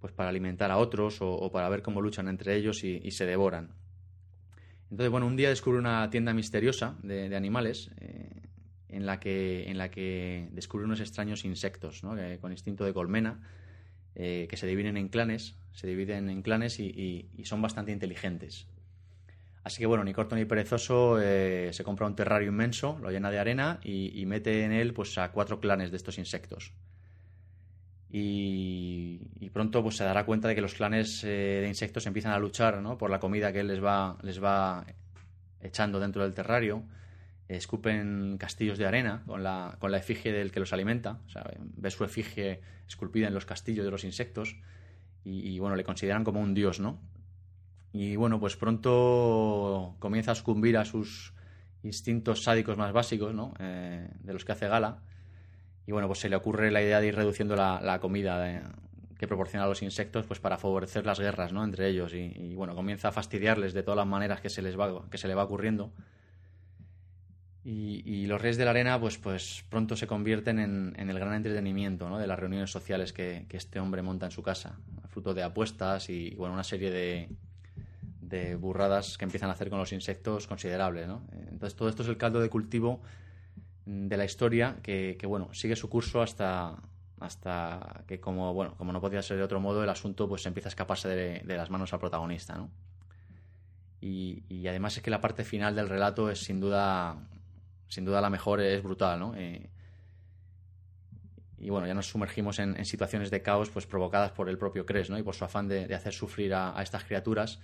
pues para alimentar a otros o, para ver cómo luchan entre ellos y, se devoran. Entonces, bueno, un día descubre una tienda misteriosa de, animales en, la que, que descubre unos extraños insectos ¿no? Con instinto de colmena eh, que se dividen en clanes, se dividen en clanes y, son bastante inteligentes. Así que bueno, ni corto ni perezoso eh, se compra un terrario inmenso, lo llena de arena y, mete en él pues a cuatro clanes de estos insectos. Y, y pronto pues se dará cuenta de que los clanes eh, de insectos empiezan a luchar ¿no? por la comida que él les va, les va echando dentro del terrario. Escupen castillos de arena con la, con la efigie del que los alimenta. O sea, ve su efigie esculpida en los castillos de los insectos. Y, bueno, le consideran como un dios, ¿no? Y bueno, pues pronto comienza a sucumbir a sus instintos sádicos más básicos, ¿no? Eh, de los que hace gala. Y bueno, pues se le ocurre la idea de ir reduciendo la, la comida de- que proporciona a los insectos pues para favorecer las guerras, ¿no? Entre ellos. Y, y, bueno, comienza a fastidiarles de todas las maneras que se les va, que se le va ocurriendo. Y, y los Reyes de la Arena, pues, pues pronto se convierten en, en el gran entretenimiento ¿no? de las reuniones sociales que, que este hombre monta en su casa, fruto de apuestas y, bueno, una serie de, de burradas que empiezan a hacer con los insectos considerables. ¿no? Entonces, todo esto es el caldo de cultivo de la historia que, que, bueno, sigue su curso hasta, hasta que, como, bueno, como no podía ser de otro modo, el asunto pues empieza a escaparse de, de las manos al protagonista. ¿no? Y, y además es que la parte final del relato es sin duda sin duda la mejor es brutal, ¿no? Eh, y bueno, ya nos sumergimos en, situaciones de caos pues provocadas por el propio Cres, ¿no? Y por su afán de, hacer sufrir a, estas criaturas.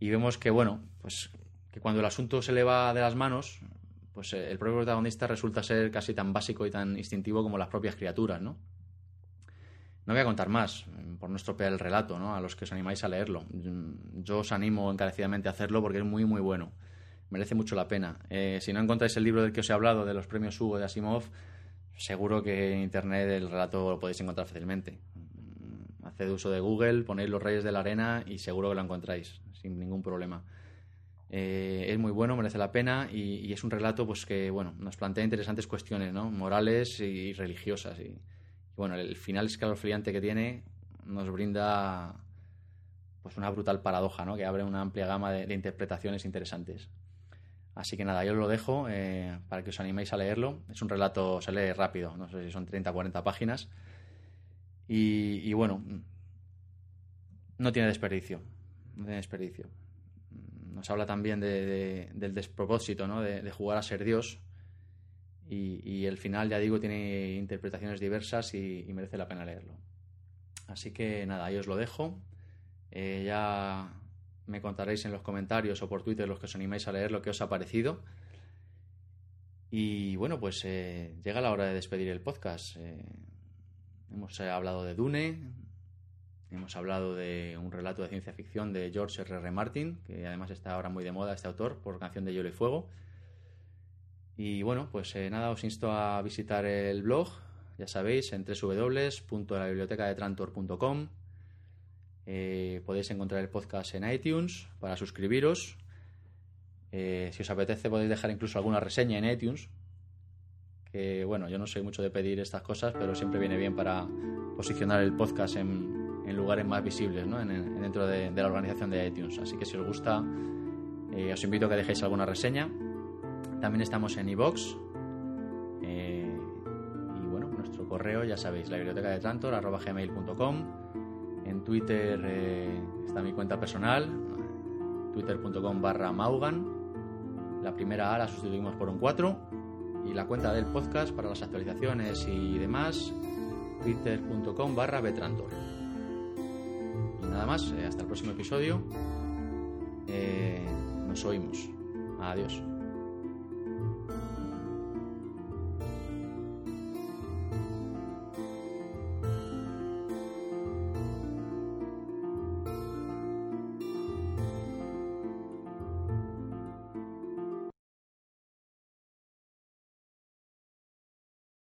Y vemos que, bueno, pues que cuando el asunto se le va de las manos, pues eh, el propio protagonista resulta ser casi tan básico y tan instintivo como las propias criaturas, ¿no? No voy a contar más, por no estropear el relato, ¿no? A los que os animáis a leerlo. Yo os animo encarecidamente a hacerlo porque es muy, muy bueno merece mucho la pena. Eh, si no encontráis el libro del que os he hablado, de los premios Hugo de Asimov, seguro que en internet el relato lo podéis encontrar fácilmente. Haced uso de Google, ponéis Los Reyes de la Arena y seguro que lo encontráis sin ningún problema. Eh, es muy bueno, merece la pena y, es un relato pues que bueno nos plantea interesantes cuestiones ¿no? morales y religiosas. Y, bueno, el final escalofriante que tiene nos brinda pues una brutal paradoja ¿no? que abre una amplia gama de interpretaciones interesantes. Así que nada, yo lo dejo eh, para que os animéis a leerlo. Es un relato, se lee rápido, no sé si son 30 o 40 páginas. Y, bueno, no tiene desperdicio. No tiene desperdicio. Nos habla también de, de, del despropósito, ¿no? De, jugar a ser Dios. Y, el final, ya digo, tiene interpretaciones diversas y, y, merece la pena leerlo. Así que nada, ahí os lo dejo. Eh, ya me contaréis en los comentarios o por Twitter los que os animáis a leer lo que os ha parecido. Y bueno, pues eh, llega la hora de despedir el podcast. Eh, hemos hablado de Dune, hemos hablado de un relato de ciencia ficción de George R. R. Martin, que además está ahora muy de moda este autor por canción de Hielo y Fuego. Y bueno, pues eh, nada, os insto a visitar el blog, ya sabéis, en www.labibliotecadetrantor.com eh, podéis encontrar el podcast en iTunes para suscribiros. Eh, si os apetece podéis dejar incluso alguna reseña en iTunes. Que bueno, yo no soy mucho de pedir estas cosas, pero siempre viene bien para posicionar el podcast en, lugares más visibles ¿no? en, en, dentro de, la organización de iTunes. Así que si os gusta, eh, os invito a que dejéis alguna reseña. También estamos en iBox. Eh, y bueno, nuestro correo, ya sabéis, la biblioteca de Trantor, arroba gmail.com. En Twitter eh, está mi cuenta personal, twitter.com barra Maugan. La primera A la sustituimos por un 4. Y la cuenta del podcast para las actualizaciones y demás, twitter.com barra Betrantor. nada más, eh, hasta el próximo episodio. Eh, nos oímos. Adiós.